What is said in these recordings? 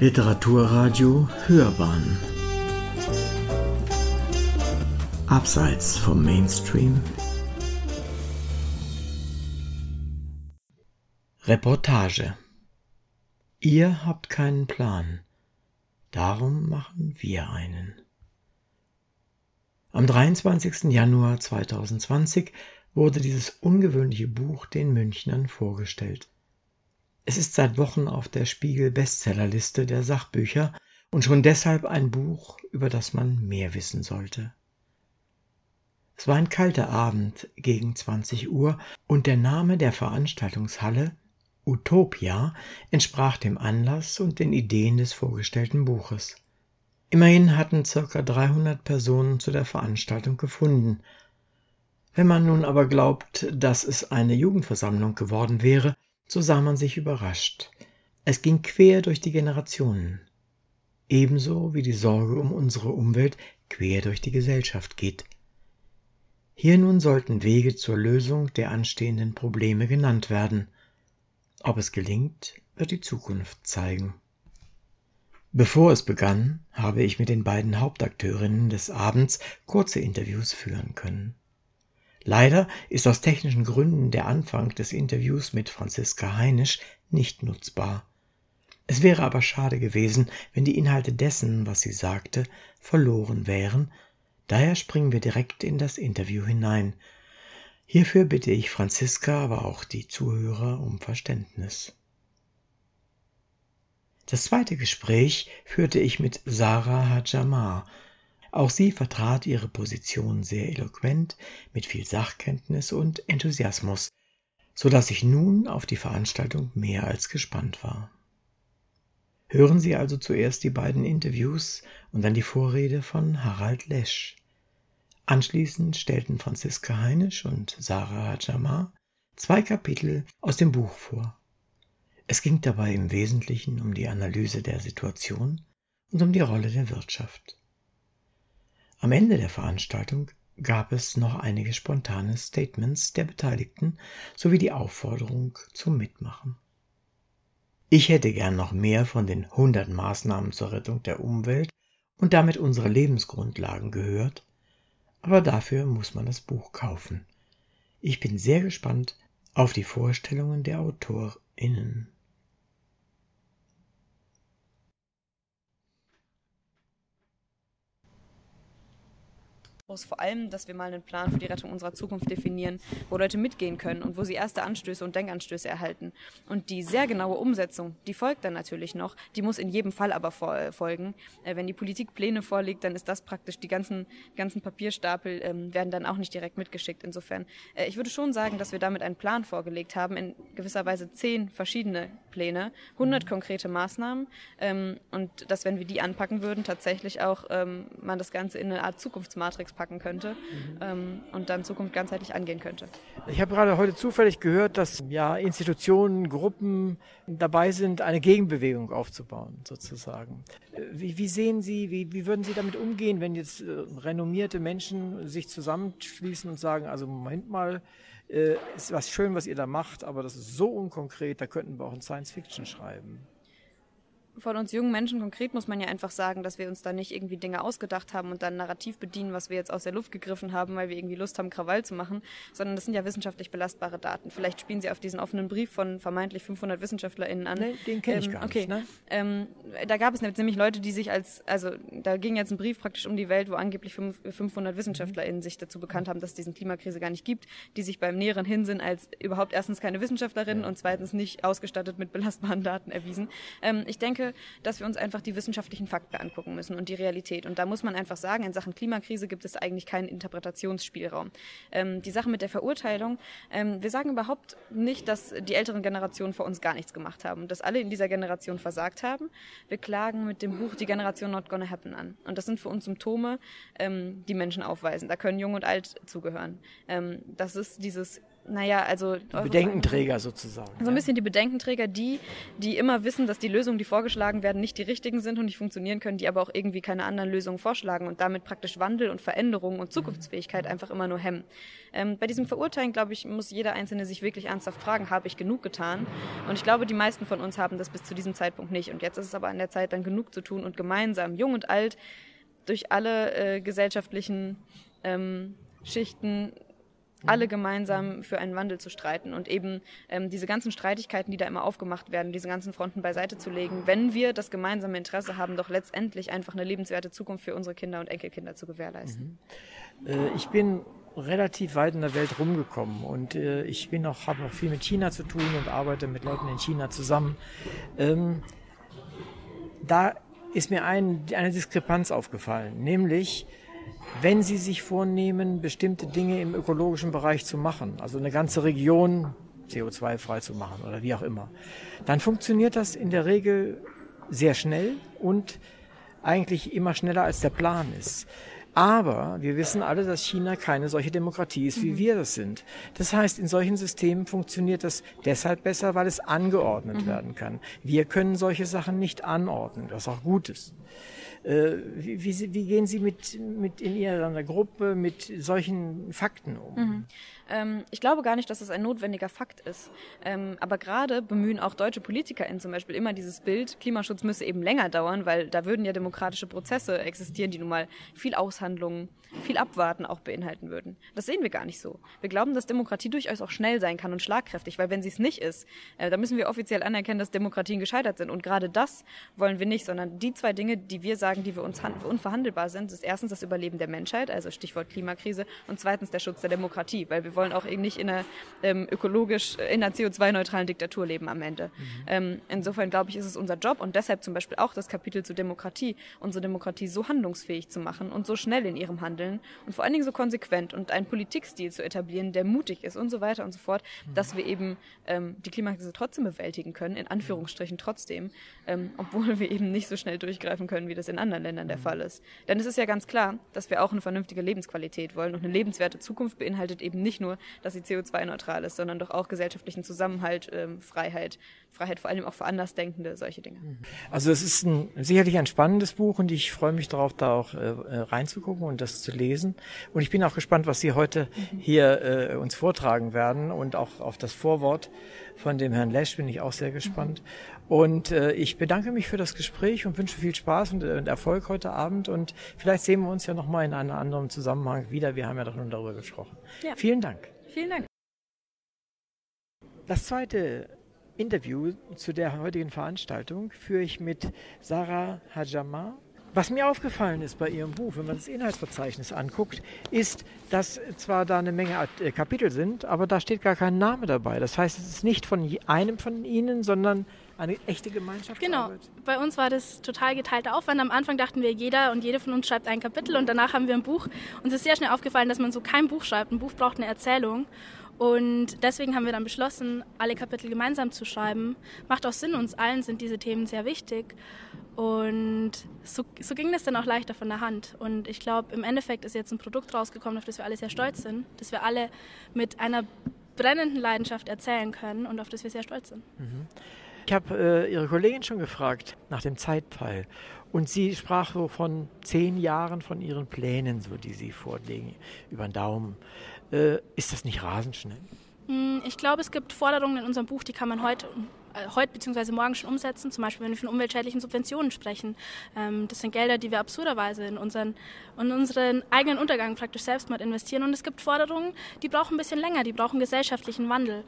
Literaturradio Hörbahn Abseits vom Mainstream Reportage Ihr habt keinen Plan, darum machen wir einen. Am 23. Januar 2020 wurde dieses ungewöhnliche Buch den Münchnern vorgestellt. Es ist seit Wochen auf der Spiegel-Bestsellerliste der Sachbücher und schon deshalb ein Buch, über das man mehr wissen sollte. Es war ein kalter Abend gegen 20 Uhr und der Name der Veranstaltungshalle Utopia entsprach dem Anlass und den Ideen des vorgestellten Buches. Immerhin hatten ca. 300 Personen zu der Veranstaltung gefunden. Wenn man nun aber glaubt, dass es eine Jugendversammlung geworden wäre, so sah man sich überrascht. Es ging quer durch die Generationen. Ebenso wie die Sorge um unsere Umwelt quer durch die Gesellschaft geht. Hier nun sollten Wege zur Lösung der anstehenden Probleme genannt werden. Ob es gelingt, wird die Zukunft zeigen. Bevor es begann, habe ich mit den beiden Hauptakteurinnen des Abends kurze Interviews führen können. Leider ist aus technischen Gründen der Anfang des Interviews mit Franziska Heinisch nicht nutzbar. Es wäre aber schade gewesen, wenn die Inhalte dessen, was sie sagte, verloren wären, daher springen wir direkt in das Interview hinein. Hierfür bitte ich Franziska, aber auch die Zuhörer um Verständnis. Das zweite Gespräch führte ich mit Sarah Hajamar, auch sie vertrat ihre Position sehr eloquent, mit viel Sachkenntnis und Enthusiasmus, so dass ich nun auf die Veranstaltung mehr als gespannt war. Hören Sie also zuerst die beiden Interviews und dann die Vorrede von Harald Lesch. Anschließend stellten Franziska Heinisch und Sarah Hajamar zwei Kapitel aus dem Buch vor. Es ging dabei im Wesentlichen um die Analyse der Situation und um die Rolle der Wirtschaft. Am Ende der Veranstaltung gab es noch einige spontane Statements der Beteiligten sowie die Aufforderung zum Mitmachen. Ich hätte gern noch mehr von den 100 Maßnahmen zur Rettung der Umwelt und damit unserer Lebensgrundlagen gehört, aber dafür muss man das Buch kaufen. Ich bin sehr gespannt auf die Vorstellungen der AutorInnen. Vor allem, dass wir mal einen Plan für die Rettung unserer Zukunft definieren, wo Leute mitgehen können und wo sie erste Anstöße und Denkanstöße erhalten. Und die sehr genaue Umsetzung, die folgt dann natürlich noch, die muss in jedem Fall aber folgen. Äh, wenn die Politik Pläne vorlegt, dann ist das praktisch, die ganzen, ganzen Papierstapel ähm, werden dann auch nicht direkt mitgeschickt. Insofern, äh, ich würde schon sagen, dass wir damit einen Plan vorgelegt haben, in gewisser Weise zehn verschiedene Pläne, 100 konkrete Maßnahmen ähm, und dass, wenn wir die anpacken würden, tatsächlich auch ähm, man das Ganze in eine Art Zukunftsmatrix packen könnte ähm, und dann Zukunft ganzheitlich angehen könnte. Ich habe gerade heute zufällig gehört, dass ja Institutionen, Gruppen dabei sind, eine Gegenbewegung aufzubauen, sozusagen. Wie, wie sehen Sie, wie, wie würden Sie damit umgehen, wenn jetzt äh, renommierte Menschen sich zusammenschließen und sagen, also Moment mal, äh, ist was schön, was ihr da macht, aber das ist so unkonkret, da könnten wir auch in Science Fiction schreiben von uns jungen Menschen konkret muss man ja einfach sagen, dass wir uns da nicht irgendwie Dinge ausgedacht haben und dann Narrativ bedienen, was wir jetzt aus der Luft gegriffen haben, weil wir irgendwie Lust haben, Krawall zu machen, sondern das sind ja wissenschaftlich belastbare Daten. Vielleicht spielen Sie auf diesen offenen Brief von vermeintlich 500 WissenschaftlerInnen an. Nee, den kenne ich ähm, gar okay. nicht. Ne? Ähm, da gab es nämlich Leute, die sich als, also da ging jetzt ein Brief praktisch um die Welt, wo angeblich 500 WissenschaftlerInnen sich dazu bekannt haben, dass es diesen Klimakrise gar nicht gibt, die sich beim näheren Hinsinn als überhaupt erstens keine Wissenschaftlerinnen und zweitens nicht ausgestattet mit belastbaren Daten erwiesen. Ähm, ich denke, dass wir uns einfach die wissenschaftlichen Fakten angucken müssen und die Realität. Und da muss man einfach sagen, in Sachen Klimakrise gibt es eigentlich keinen Interpretationsspielraum. Ähm, die Sache mit der Verurteilung, ähm, wir sagen überhaupt nicht, dass die älteren Generationen vor uns gar nichts gemacht haben, dass alle in dieser Generation versagt haben. Wir klagen mit dem Buch Die Generation Not Gonna Happen an. Und das sind für uns Symptome, ähm, die Menschen aufweisen. Da können Jung und Alt zugehören. Ähm, das ist dieses naja, also. Bedenkenträger sozusagen. So ein bisschen die Bedenkenträger, die, die immer wissen, dass die Lösungen, die vorgeschlagen werden, nicht die richtigen sind und nicht funktionieren können, die aber auch irgendwie keine anderen Lösungen vorschlagen und damit praktisch Wandel und Veränderung und Zukunftsfähigkeit einfach immer nur hemmen. Ähm, bei diesem Verurteilen, glaube ich, muss jeder Einzelne sich wirklich ernsthaft fragen, habe ich genug getan? Und ich glaube, die meisten von uns haben das bis zu diesem Zeitpunkt nicht. Und jetzt ist es aber an der Zeit, dann genug zu tun und gemeinsam, jung und alt, durch alle äh, gesellschaftlichen ähm, Schichten alle gemeinsam für einen Wandel zu streiten und eben ähm, diese ganzen Streitigkeiten, die da immer aufgemacht werden, diese ganzen Fronten beiseite zu legen, wenn wir das gemeinsame Interesse haben, doch letztendlich einfach eine lebenswerte Zukunft für unsere Kinder und Enkelkinder zu gewährleisten. Mhm. Äh, ich bin relativ weit in der Welt rumgekommen und äh, ich bin auch habe auch viel mit China zu tun und arbeite mit Leuten in China zusammen. Ähm, da ist mir ein, eine Diskrepanz aufgefallen, nämlich wenn Sie sich vornehmen, bestimmte Dinge im ökologischen Bereich zu machen, also eine ganze Region CO2-frei zu machen oder wie auch immer, dann funktioniert das in der Regel sehr schnell und eigentlich immer schneller als der Plan ist. Aber wir wissen alle, dass China keine solche Demokratie ist, wie mhm. wir das sind. Das heißt, in solchen Systemen funktioniert das deshalb besser, weil es angeordnet mhm. werden kann. Wir können solche Sachen nicht anordnen, was auch gut ist. Äh, wie, wie, wie, gehen Sie mit, mit in Ihrer Gruppe mit solchen Fakten um? Mhm. Ähm, ich glaube gar nicht, dass das ein notwendiger Fakt ist. Ähm, aber gerade bemühen auch deutsche PolitikerInnen zum Beispiel immer dieses Bild, Klimaschutz müsse eben länger dauern, weil da würden ja demokratische Prozesse existieren, die nun mal viel Aushandlungen, viel Abwarten auch beinhalten würden. Das sehen wir gar nicht so. Wir glauben, dass Demokratie durchaus auch schnell sein kann und schlagkräftig, weil wenn sie es nicht ist, äh, dann müssen wir offiziell anerkennen, dass Demokratien gescheitert sind. Und gerade das wollen wir nicht, sondern die zwei Dinge, die wir sagen, die für uns unverhandelbar sind, ist erstens das Überleben der Menschheit, also Stichwort Klimakrise, und zweitens der Schutz der Demokratie, weil wir wollen auch eben nicht in einer ähm, ökologisch, in einer CO2-neutralen Diktatur leben am Ende. Mhm. Ähm, insofern glaube ich, ist es unser Job und deshalb zum Beispiel auch das Kapitel zur Demokratie, unsere Demokratie so handlungsfähig zu machen und so schnell in ihrem Handeln und vor allen Dingen so konsequent und einen Politikstil zu etablieren, der mutig ist und so weiter und so fort, mhm. dass wir eben ähm, die Klimakrise trotzdem bewältigen können, in Anführungsstrichen trotzdem, ähm, obwohl wir eben nicht so schnell durchgreifen können, wie das in anderen Ländern der mhm. Fall ist. Denn es ist ja ganz klar, dass wir auch eine vernünftige Lebensqualität wollen und eine lebenswerte Zukunft beinhaltet eben nicht nur dass sie CO2-neutral ist, sondern doch auch gesellschaftlichen Zusammenhalt, ähm, Freiheit, Freiheit vor allem auch für Andersdenkende, solche Dinge. Mhm. Also es ist ein, sicherlich ein spannendes Buch und ich freue mich darauf, da auch äh, äh, reinzugucken und das zu lesen. Und ich bin auch gespannt, was Sie heute hier äh, uns vortragen werden und auch auf das Vorwort von dem Herrn Lesch bin ich auch sehr gespannt. Mhm. Und äh, ich bedanke mich für das Gespräch und wünsche viel Spaß und, äh, und Erfolg heute Abend. Und vielleicht sehen wir uns ja nochmal in einem anderen Zusammenhang wieder. Wir haben ja doch nun darüber gesprochen. Ja. Vielen Dank. Vielen Dank. Das zweite Interview zu der heutigen Veranstaltung führe ich mit Sarah Hajama. Was mir aufgefallen ist bei ihrem Buch, wenn man das Inhaltsverzeichnis anguckt, ist, dass zwar da eine Menge äh, Kapitel sind, aber da steht gar kein Name dabei. Das heißt, es ist nicht von einem von Ihnen, sondern eine echte Gemeinschaft. Genau. Bei uns war das total geteilter Aufwand. Am Anfang dachten wir, jeder und jede von uns schreibt ein Kapitel und danach haben wir ein Buch. Uns ist sehr schnell aufgefallen, dass man so kein Buch schreibt. Ein Buch braucht eine Erzählung. Und deswegen haben wir dann beschlossen, alle Kapitel gemeinsam zu schreiben. Macht auch Sinn, uns allen sind diese Themen sehr wichtig. Und so, so ging das dann auch leichter von der Hand. Und ich glaube, im Endeffekt ist jetzt ein Produkt rausgekommen, auf das wir alle sehr stolz sind, dass wir alle mit einer brennenden Leidenschaft erzählen können und auf das wir sehr stolz sind. Mhm. Ich habe äh, Ihre Kollegin schon gefragt nach dem Zeitpfeil. Und sie sprach so von zehn Jahren von ihren Plänen, so die sie vorlegen, über den Daumen. Äh, ist das nicht rasend schnell? Hm, ich glaube, es gibt Forderungen in unserem Buch, die kann man heute heute bzw. morgen schon umsetzen, zum Beispiel wenn wir von umweltschädlichen Subventionen sprechen. Ähm, das sind Gelder, die wir absurderweise in unseren, in unseren eigenen Untergang praktisch selbst mal investieren. Und es gibt Forderungen, die brauchen ein bisschen länger, die brauchen gesellschaftlichen Wandel.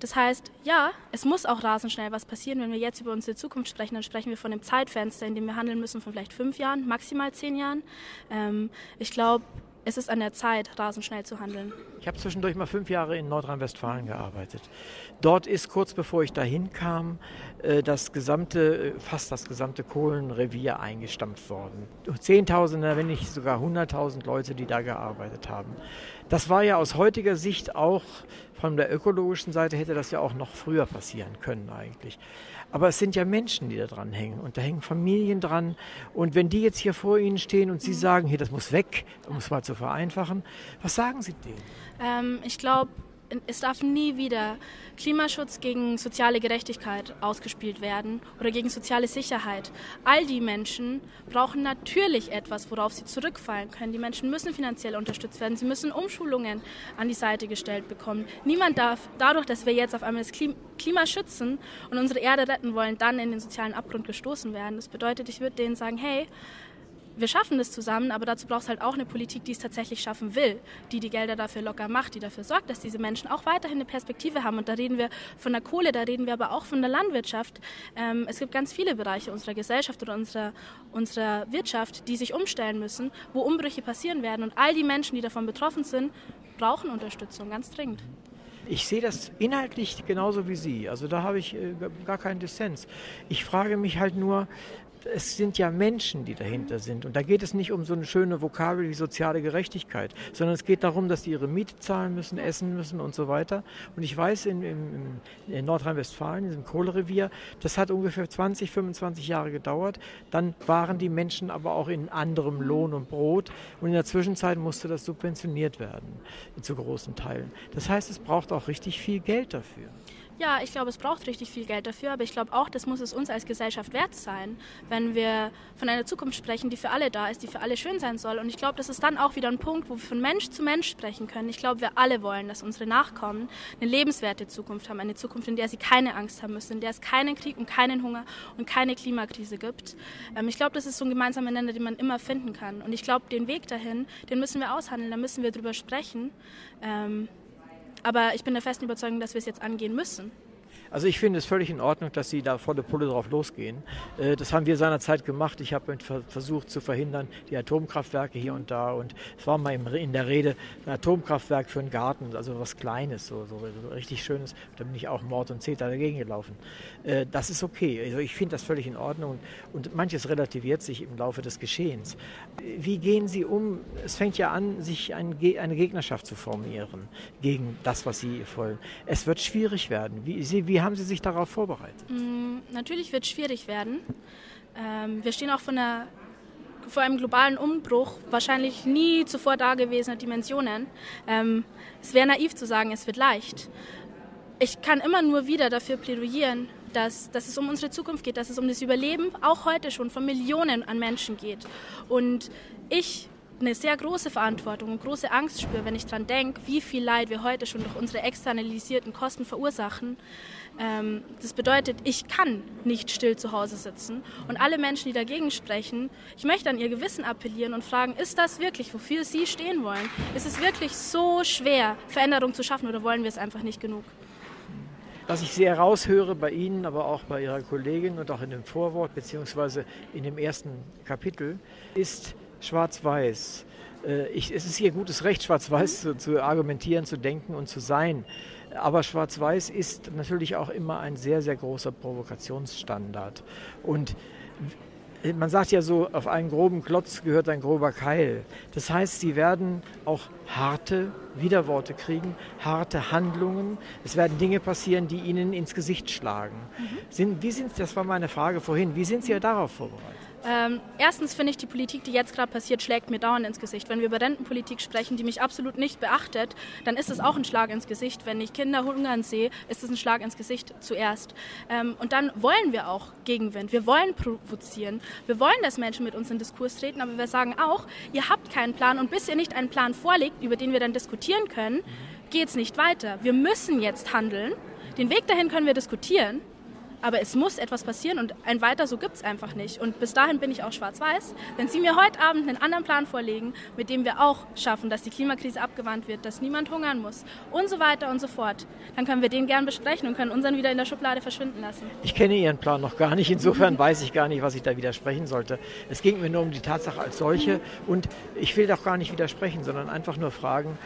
Das heißt, ja, es muss auch rasend schnell was passieren. Wenn wir jetzt über unsere Zukunft sprechen, dann sprechen wir von dem Zeitfenster, in dem wir handeln müssen, von vielleicht fünf Jahren, maximal zehn Jahren. Ähm, ich glaube, es ist an der Zeit, rasend schnell zu handeln. Ich habe zwischendurch mal fünf Jahre in Nordrhein-Westfalen gearbeitet. Dort ist kurz bevor ich dahin kam, äh, das gesamte, äh, fast das gesamte Kohlenrevier eingestampft worden. Zehntausende, wenn nicht sogar hunderttausend Leute, die da gearbeitet haben. Das war ja aus heutiger Sicht auch von der ökologischen Seite hätte das ja auch noch früher passieren können eigentlich. Aber es sind ja Menschen, die da dran hängen und da hängen Familien dran. Und wenn die jetzt hier vor Ihnen stehen und Sie sagen, hier, das muss weg, um es mal zu vereinfachen, was sagen Sie denen? Ähm, ich glaube, es darf nie wieder Klimaschutz gegen soziale Gerechtigkeit ausgespielt werden oder gegen soziale Sicherheit. All die Menschen brauchen natürlich etwas, worauf sie zurückfallen können. Die Menschen müssen finanziell unterstützt werden. Sie müssen Umschulungen an die Seite gestellt bekommen. Niemand darf dadurch, dass wir jetzt auf einmal das Klima schützen und unsere Erde retten wollen, dann in den sozialen Abgrund gestoßen werden. Das bedeutet, ich würde denen sagen, hey, wir schaffen das zusammen, aber dazu braucht es halt auch eine Politik, die es tatsächlich schaffen will, die die Gelder dafür locker macht, die dafür sorgt, dass diese Menschen auch weiterhin eine Perspektive haben. Und da reden wir von der Kohle, da reden wir aber auch von der Landwirtschaft. Ähm, es gibt ganz viele Bereiche unserer Gesellschaft oder unserer, unserer Wirtschaft, die sich umstellen müssen, wo Umbrüche passieren werden. Und all die Menschen, die davon betroffen sind, brauchen Unterstützung, ganz dringend. Ich sehe das inhaltlich genauso wie Sie. Also da habe ich äh, gar keinen Dissens. Ich frage mich halt nur, es sind ja Menschen, die dahinter sind. Und da geht es nicht um so eine schöne Vokabel wie soziale Gerechtigkeit, sondern es geht darum, dass die ihre Miete zahlen müssen, essen müssen und so weiter. Und ich weiß, in, in, in Nordrhein-Westfalen, in diesem Kohlerevier, das hat ungefähr 20, 25 Jahre gedauert. Dann waren die Menschen aber auch in anderem Lohn und Brot. Und in der Zwischenzeit musste das subventioniert werden, zu großen Teilen. Das heißt, es braucht auch richtig viel Geld dafür. Ja, ich glaube, es braucht richtig viel Geld dafür, aber ich glaube auch, das muss es uns als Gesellschaft wert sein, wenn wir von einer Zukunft sprechen, die für alle da ist, die für alle schön sein soll. Und ich glaube, das ist dann auch wieder ein Punkt, wo wir von Mensch zu Mensch sprechen können. Ich glaube, wir alle wollen, dass unsere Nachkommen eine lebenswerte Zukunft haben, eine Zukunft, in der sie keine Angst haben müssen, in der es keinen Krieg und keinen Hunger und keine Klimakrise gibt. Ähm, ich glaube, das ist so ein gemeinsamer Nenner, den man immer finden kann. Und ich glaube, den Weg dahin, den müssen wir aushandeln, da müssen wir drüber sprechen. Aber ich bin der festen Überzeugung, dass wir es jetzt angehen müssen. Also ich finde es völlig in Ordnung, dass Sie da volle Pulle drauf losgehen. Äh, das haben wir seinerzeit gemacht. Ich habe versucht zu verhindern, die Atomkraftwerke hier und da. Und es war mal in der Rede, ein Atomkraftwerk für einen Garten, also was Kleines, so, so richtig Schönes. Da bin ich auch Mord und Zeta dagegen gelaufen. Äh, das ist okay. Also ich finde das völlig in Ordnung. Und manches relativiert sich im Laufe des Geschehens. Wie gehen Sie um? Es fängt ja an, sich eine Gegnerschaft zu formieren gegen das, was Sie wollen. Es wird schwierig werden. Wie, Sie, wie haben Sie sich darauf vorbereitet? Mm, natürlich wird es schwierig werden. Ähm, wir stehen auch von der, vor einem globalen Umbruch, wahrscheinlich nie zuvor dagewesener Dimensionen. Ähm, es wäre naiv zu sagen, es wird leicht. Ich kann immer nur wieder dafür plädieren, dass, dass es um unsere Zukunft geht, dass es um das Überleben auch heute schon von Millionen an Menschen geht. Und ich eine sehr große Verantwortung und große Angst spüre, wenn ich daran denke, wie viel Leid wir heute schon durch unsere externalisierten Kosten verursachen. Ähm, das bedeutet, ich kann nicht still zu Hause sitzen. Und alle Menschen, die dagegen sprechen, ich möchte an ihr Gewissen appellieren und fragen, ist das wirklich, wofür sie stehen wollen? Ist es wirklich so schwer, Veränderung zu schaffen oder wollen wir es einfach nicht genug? Was ich sehr raushöre bei Ihnen, aber auch bei Ihrer Kollegin und auch in dem Vorwort beziehungsweise in dem ersten Kapitel, ist schwarz-weiß. Äh, es ist hier gutes Recht, schwarz-weiß zu, zu argumentieren, zu denken und zu sein. Aber Schwarz-Weiß ist natürlich auch immer ein sehr, sehr großer Provokationsstandard. Und man sagt ja so, auf einen groben Klotz gehört ein grober Keil. Das heißt, sie werden auch harte Widerworte kriegen, harte Handlungen. Es werden Dinge passieren, die ihnen ins Gesicht schlagen. Mhm. Sind, wie sind, das war meine Frage vorhin, wie sind Sie ja darauf vorbereitet? Ähm, erstens finde ich, die Politik, die jetzt gerade passiert, schlägt mir dauernd ins Gesicht. Wenn wir über Rentenpolitik sprechen, die mich absolut nicht beachtet, dann ist es auch ein Schlag ins Gesicht. Wenn ich Kinder hungern sehe, ist es ein Schlag ins Gesicht zuerst. Ähm, und dann wollen wir auch Gegenwind. Wir wollen provozieren. Wir wollen, dass Menschen mit uns in Diskurs treten, aber wir sagen auch, ihr habt keinen Plan und bis ihr nicht einen Plan vorlegt, über den wir dann diskutieren können, geht es nicht weiter. Wir müssen jetzt handeln. Den Weg dahin können wir diskutieren, aber es muss etwas passieren und ein weiter so gibt es einfach nicht. Und bis dahin bin ich auch schwarz-weiß. Wenn Sie mir heute Abend einen anderen Plan vorlegen, mit dem wir auch schaffen, dass die Klimakrise abgewandt wird, dass niemand hungern muss und so weiter und so fort, dann können wir den gern besprechen und können unseren wieder in der Schublade verschwinden lassen. Ich kenne Ihren Plan noch gar nicht. Insofern weiß ich gar nicht, was ich da widersprechen sollte. Es ging mir nur um die Tatsache als solche und ich will doch gar nicht widersprechen, sondern einfach nur fragen,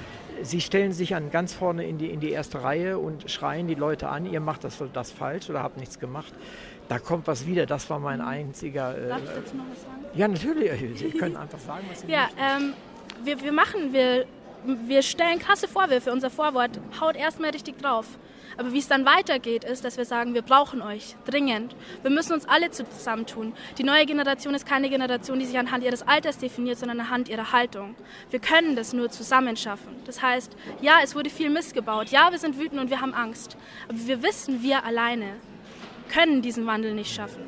Sie stellen sich an ganz vorne in die, in die erste Reihe und schreien die Leute an, ihr macht das, das falsch oder habt nichts gemacht. Da kommt was wieder, das war mein einziger. Äh, Darf ich dazu noch was sagen? Ja, natürlich. Sie können einfach sagen, was Sie Ja, ähm, wir, wir machen, wir, wir stellen krasse Vorwürfe. Unser Vorwort haut erstmal richtig drauf. Aber wie es dann weitergeht, ist, dass wir sagen, wir brauchen euch dringend. Wir müssen uns alle zusammentun. Die neue Generation ist keine Generation, die sich anhand ihres Alters definiert, sondern anhand ihrer Haltung. Wir können das nur zusammen schaffen. Das heißt, ja, es wurde viel Mist gebaut. Ja, wir sind wütend und wir haben Angst. Aber wir wissen, wir alleine können diesen Wandel nicht schaffen.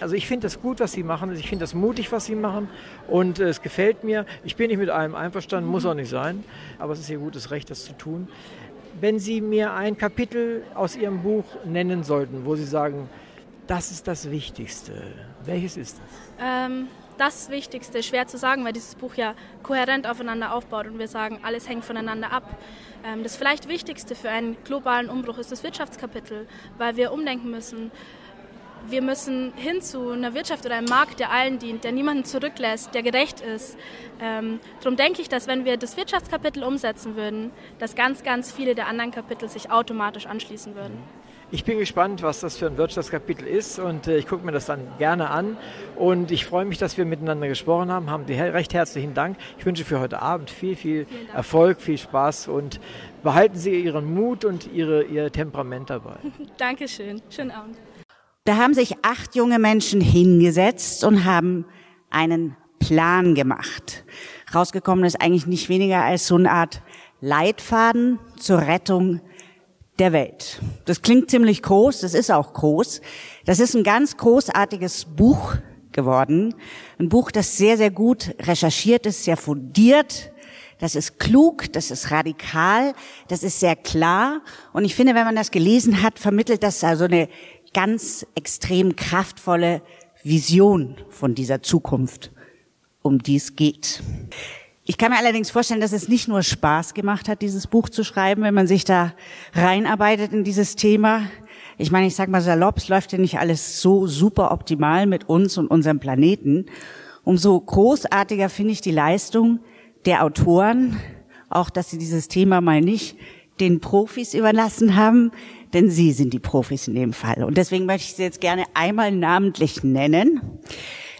Also ich finde das gut, was Sie machen. Ich finde das mutig, was Sie machen. Und äh, es gefällt mir. Ich bin nicht mit allem einverstanden, muss auch nicht sein. Aber es ist Ihr gutes Recht, das zu tun. Wenn Sie mir ein Kapitel aus Ihrem Buch nennen sollten, wo Sie sagen, das ist das Wichtigste, welches ist das? Ähm, das Wichtigste, schwer zu sagen, weil dieses Buch ja kohärent aufeinander aufbaut und wir sagen, alles hängt voneinander ab. Ähm, das vielleicht Wichtigste für einen globalen Umbruch ist das Wirtschaftskapitel, weil wir umdenken müssen wir müssen hin zu einer Wirtschaft oder einem Markt, der allen dient, der niemanden zurücklässt, der gerecht ist. Ähm, darum denke ich, dass wenn wir das Wirtschaftskapitel umsetzen würden, dass ganz, ganz viele der anderen Kapitel sich automatisch anschließen würden. Ich bin gespannt, was das für ein Wirtschaftskapitel ist und äh, ich gucke mir das dann gerne an. Und ich freue mich, dass wir miteinander gesprochen haben. Haben recht herzlichen Dank. Ich wünsche für heute Abend viel, viel Erfolg, viel Spaß und behalten Sie Ihren Mut und Ihre, Ihr Temperament dabei. Dankeschön. Schönen Abend. Da haben sich acht junge Menschen hingesetzt und haben einen Plan gemacht. Rausgekommen ist eigentlich nicht weniger als so eine Art Leitfaden zur Rettung der Welt. Das klingt ziemlich groß, das ist auch groß. Das ist ein ganz großartiges Buch geworden. Ein Buch, das sehr, sehr gut recherchiert ist, sehr fundiert. Das ist klug, das ist radikal, das ist sehr klar. Und ich finde, wenn man das gelesen hat, vermittelt das also eine ganz extrem kraftvolle Vision von dieser Zukunft, um die es geht. Ich kann mir allerdings vorstellen, dass es nicht nur Spaß gemacht hat, dieses Buch zu schreiben, wenn man sich da reinarbeitet in dieses Thema. Ich meine, ich sag mal salopp, es läuft ja nicht alles so super optimal mit uns und unserem Planeten. Umso großartiger finde ich die Leistung der Autoren, auch dass sie dieses Thema mal nicht den Profis überlassen haben, denn sie sind die Profis in dem Fall. Und deswegen möchte ich sie jetzt gerne einmal namentlich nennen.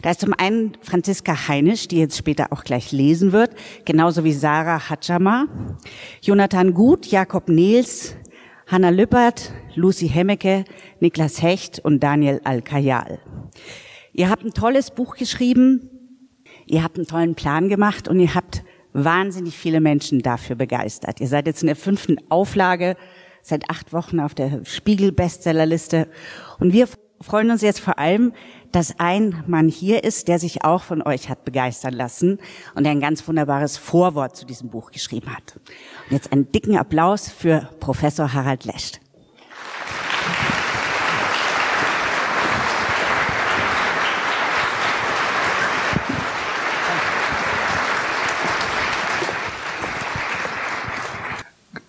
Da ist zum einen Franziska Heinisch, die jetzt später auch gleich lesen wird, genauso wie Sarah Hatschama, Jonathan Gut, Jakob Nils, Hanna Lüppert, Lucy Hemmecke, Niklas Hecht und Daniel Al-Kayal. Ihr habt ein tolles Buch geschrieben, ihr habt einen tollen Plan gemacht und ihr habt wahnsinnig viele Menschen dafür begeistert. Ihr seid jetzt in der fünften Auflage, seit acht Wochen auf der Spiegel-Bestsellerliste. Und wir freuen uns jetzt vor allem, dass ein Mann hier ist, der sich auch von euch hat begeistern lassen und der ein ganz wunderbares Vorwort zu diesem Buch geschrieben hat. Und jetzt einen dicken Applaus für Professor Harald Lescht.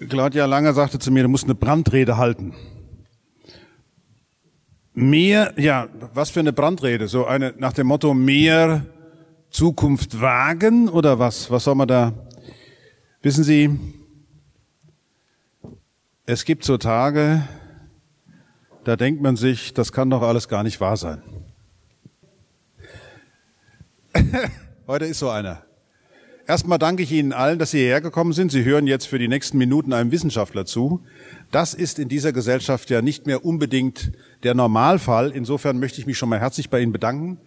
Claudia Langer sagte zu mir, du musst eine Brandrede halten. Mehr, ja, was für eine Brandrede? So eine nach dem Motto mehr Zukunft wagen oder was? Was soll man da? Wissen Sie, es gibt so Tage, da denkt man sich, das kann doch alles gar nicht wahr sein. Heute ist so einer. Erstmal danke ich Ihnen allen, dass Sie hierher gekommen sind. Sie hören jetzt für die nächsten Minuten einem Wissenschaftler zu. Das ist in dieser Gesellschaft ja nicht mehr unbedingt der Normalfall. Insofern möchte ich mich schon mal herzlich bei Ihnen bedanken,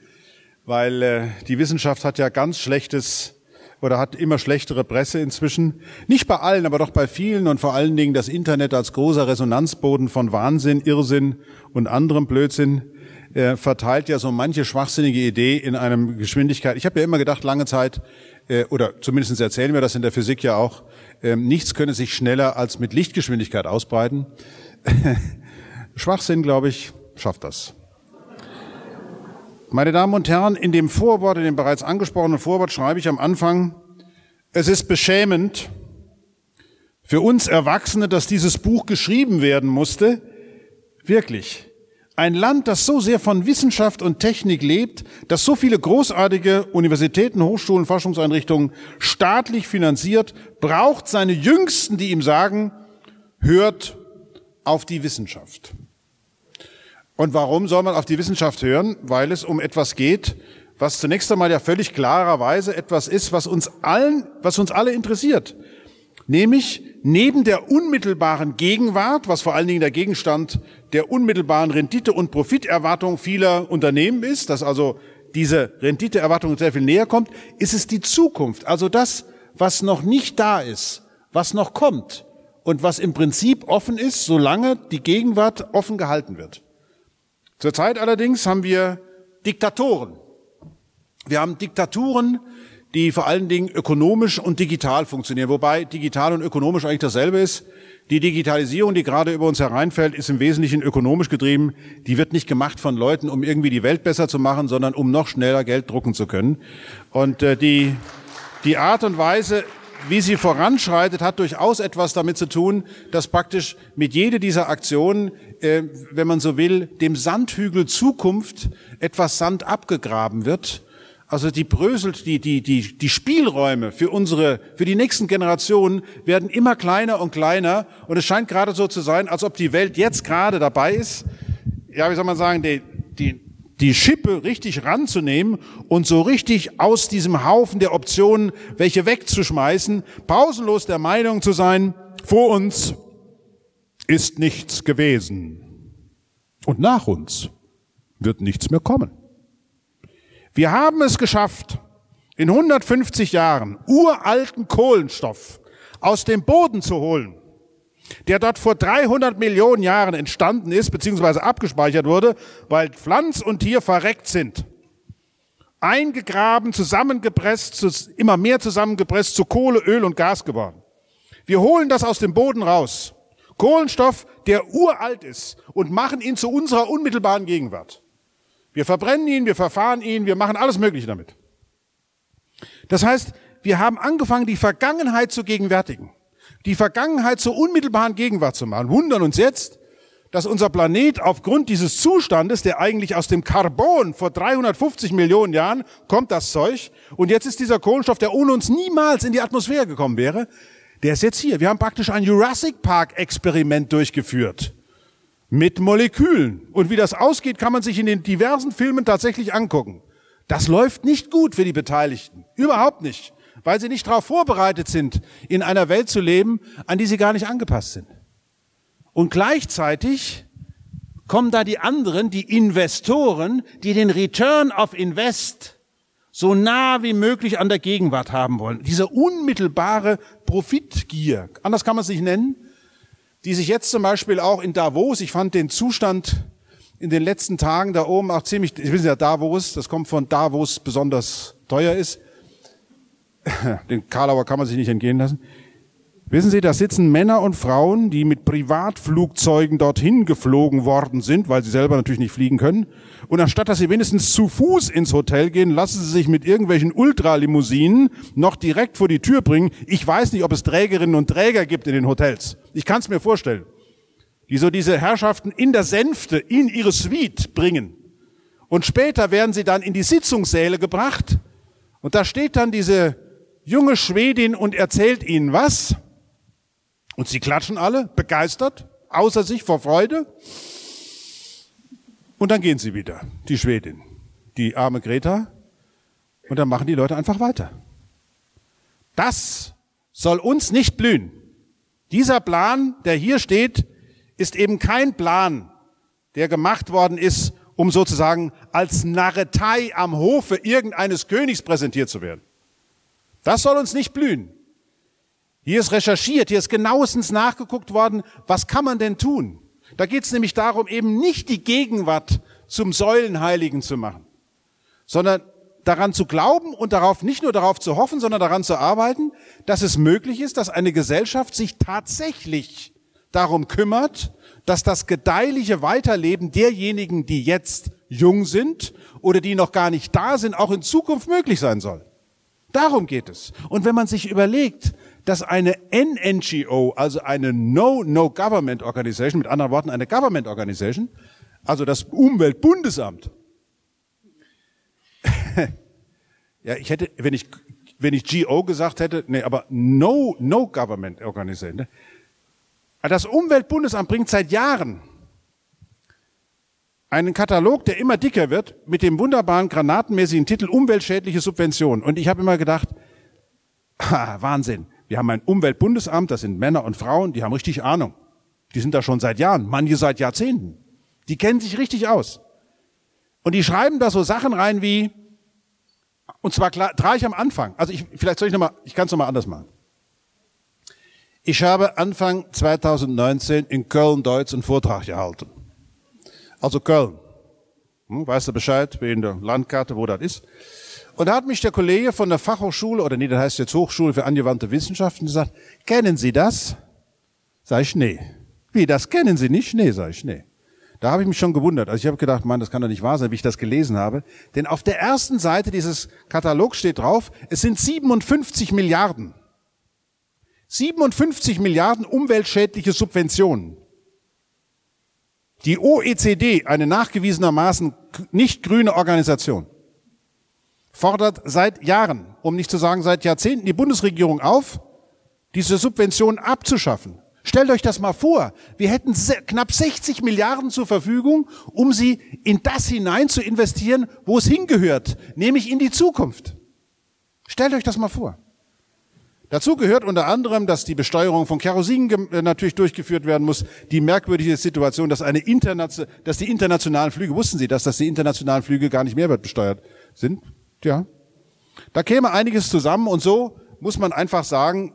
weil äh, die Wissenschaft hat ja ganz schlechtes oder hat immer schlechtere Presse inzwischen. Nicht bei allen, aber doch bei vielen und vor allen Dingen das Internet als großer Resonanzboden von Wahnsinn, Irrsinn und anderem Blödsinn äh, verteilt ja so manche schwachsinnige Idee in einem Geschwindigkeit. Ich habe ja immer gedacht, lange Zeit, äh, oder zumindest erzählen wir das in der Physik ja auch, äh, nichts könne sich schneller als mit Lichtgeschwindigkeit ausbreiten. Schwachsinn, glaube ich, schafft das. Meine Damen und Herren, in dem Vorwort, in dem bereits angesprochenen Vorwort schreibe ich am Anfang, es ist beschämend für uns Erwachsene, dass dieses Buch geschrieben werden musste. Wirklich. Ein Land, das so sehr von Wissenschaft und Technik lebt, das so viele großartige Universitäten, Hochschulen, Forschungseinrichtungen staatlich finanziert, braucht seine Jüngsten, die ihm sagen, hört auf die Wissenschaft. Und warum soll man auf die Wissenschaft hören? Weil es um etwas geht, was zunächst einmal ja völlig klarerweise etwas ist, was uns allen, was uns alle interessiert. Nämlich neben der unmittelbaren Gegenwart, was vor allen Dingen der Gegenstand der unmittelbaren Rendite- und Profiterwartung vieler Unternehmen ist, dass also diese Renditeerwartung sehr viel näher kommt, ist es die Zukunft, also das, was noch nicht da ist, was noch kommt und was im Prinzip offen ist, solange die Gegenwart offen gehalten wird. Zurzeit allerdings haben wir Diktatoren. Wir haben Diktaturen, die vor allen Dingen ökonomisch und digital funktionieren, wobei digital und ökonomisch eigentlich dasselbe ist. Die Digitalisierung, die gerade über uns hereinfällt, ist im Wesentlichen ökonomisch getrieben. Die wird nicht gemacht von Leuten, um irgendwie die Welt besser zu machen, sondern um noch schneller Geld drucken zu können. Und äh, die, die Art und Weise, wie sie voranschreitet, hat durchaus etwas damit zu tun, dass praktisch mit jede dieser Aktionen, äh, wenn man so will, dem Sandhügel Zukunft etwas Sand abgegraben wird also die bröselt, die, die, die, die Spielräume für unsere, für die nächsten Generationen werden immer kleiner und kleiner. Und es scheint gerade so zu sein, als ob die Welt jetzt gerade dabei ist, ja, wie soll man sagen, die, die, die Schippe richtig ranzunehmen und so richtig aus diesem Haufen der Optionen welche wegzuschmeißen, pausenlos der Meinung zu sein, vor uns ist nichts gewesen. Und nach uns wird nichts mehr kommen. Wir haben es geschafft, in 150 Jahren uralten Kohlenstoff aus dem Boden zu holen, der dort vor 300 Millionen Jahren entstanden ist, beziehungsweise abgespeichert wurde, weil Pflanz und Tier verreckt sind. Eingegraben, zusammengepresst, immer mehr zusammengepresst, zu Kohle, Öl und Gas geworden. Wir holen das aus dem Boden raus. Kohlenstoff, der uralt ist und machen ihn zu unserer unmittelbaren Gegenwart. Wir verbrennen ihn, wir verfahren ihn, wir machen alles Mögliche damit. Das heißt, wir haben angefangen, die Vergangenheit zu gegenwärtigen, die Vergangenheit zur unmittelbaren Gegenwart zu machen, wundern uns jetzt, dass unser Planet aufgrund dieses Zustandes, der eigentlich aus dem Carbon vor 350 Millionen Jahren kommt, das Zeug, und jetzt ist dieser Kohlenstoff, der ohne uns niemals in die Atmosphäre gekommen wäre, der ist jetzt hier. Wir haben praktisch ein Jurassic Park Experiment durchgeführt mit Molekülen. Und wie das ausgeht, kann man sich in den diversen Filmen tatsächlich angucken. Das läuft nicht gut für die Beteiligten. Überhaupt nicht. Weil sie nicht darauf vorbereitet sind, in einer Welt zu leben, an die sie gar nicht angepasst sind. Und gleichzeitig kommen da die anderen, die Investoren, die den Return of Invest so nah wie möglich an der Gegenwart haben wollen. Diese unmittelbare Profitgier, anders kann man es nicht nennen, die sich jetzt zum Beispiel auch in Davos, ich fand den Zustand in den letzten Tagen da oben auch ziemlich, ich wissen ja Davos, das kommt von Davos besonders teuer ist. Den Karlauer kann man sich nicht entgehen lassen. Wissen Sie, da sitzen Männer und Frauen, die mit Privatflugzeugen dorthin geflogen worden sind, weil sie selber natürlich nicht fliegen können. Und anstatt dass sie wenigstens zu Fuß ins Hotel gehen, lassen sie sich mit irgendwelchen Ultralimousinen noch direkt vor die Tür bringen. Ich weiß nicht, ob es Trägerinnen und Träger gibt in den Hotels. Ich kann es mir vorstellen. Die so diese Herrschaften in der Sänfte in ihre Suite bringen. Und später werden sie dann in die Sitzungssäle gebracht. Und da steht dann diese junge Schwedin und erzählt ihnen was. Und sie klatschen alle, begeistert, außer sich vor Freude. Und dann gehen sie wieder, die Schwedin, die arme Greta. Und dann machen die Leute einfach weiter. Das soll uns nicht blühen. Dieser Plan, der hier steht, ist eben kein Plan, der gemacht worden ist, um sozusagen als Narretei am Hofe irgendeines Königs präsentiert zu werden. Das soll uns nicht blühen. Hier ist recherchiert, hier ist genauestens nachgeguckt worden, was kann man denn tun? Da geht es nämlich darum, eben nicht die Gegenwart zum Säulenheiligen zu machen, sondern daran zu glauben und darauf nicht nur darauf zu hoffen, sondern daran zu arbeiten, dass es möglich ist, dass eine Gesellschaft sich tatsächlich darum kümmert, dass das gedeihliche Weiterleben derjenigen, die jetzt jung sind oder die noch gar nicht da sind, auch in Zukunft möglich sein soll. Darum geht es. Und wenn man sich überlegt, dass eine NNGO, also eine No-No-Government Organization, mit anderen Worten eine Government Organization, also das Umweltbundesamt, ja, ich hätte, wenn ich, wenn ich GO gesagt hätte, nee, aber No, No Government Organization, ne? das Umweltbundesamt bringt seit Jahren einen Katalog, der immer dicker wird, mit dem wunderbaren granatenmäßigen Titel Umweltschädliche Subventionen. Und ich habe immer gedacht, ha, Wahnsinn. Wir haben ein Umweltbundesamt, das sind Männer und Frauen, die haben richtig Ahnung. Die sind da schon seit Jahren, manche seit Jahrzehnten. Die kennen sich richtig aus. Und die schreiben da so Sachen rein wie, und zwar klar, gleich am Anfang. Also ich, vielleicht soll ich nochmal, ich kann es nochmal anders machen. Ich habe Anfang 2019 in Köln Deutsch einen Vortrag gehalten. Also Köln. Hm, weißt du Bescheid, wie in der Landkarte, wo das ist? Und da hat mich der Kollege von der Fachhochschule, oder nee, das heißt jetzt Hochschule für angewandte Wissenschaften, gesagt, kennen Sie das? Sag ich, nee. Wie, das kennen Sie nicht? Nee, sag ich, nee. Da habe ich mich schon gewundert. Also ich habe gedacht, Mann, das kann doch nicht wahr sein, wie ich das gelesen habe. Denn auf der ersten Seite dieses Katalogs steht drauf, es sind 57 Milliarden. 57 Milliarden umweltschädliche Subventionen. Die OECD, eine nachgewiesenermaßen nicht grüne Organisation, fordert seit Jahren, um nicht zu sagen seit Jahrzehnten, die Bundesregierung auf, diese Subventionen abzuschaffen. Stellt euch das mal vor. Wir hätten knapp 60 Milliarden zur Verfügung, um sie in das hinein zu investieren, wo es hingehört, nämlich in die Zukunft. Stellt euch das mal vor. Dazu gehört unter anderem, dass die Besteuerung von Kerosin äh, natürlich durchgeführt werden muss. Die merkwürdige Situation, dass, eine dass die internationalen Flüge, wussten Sie das, dass die internationalen Flüge gar nicht mehrwertbesteuert sind? Ja. Da käme einiges zusammen und so muss man einfach sagen,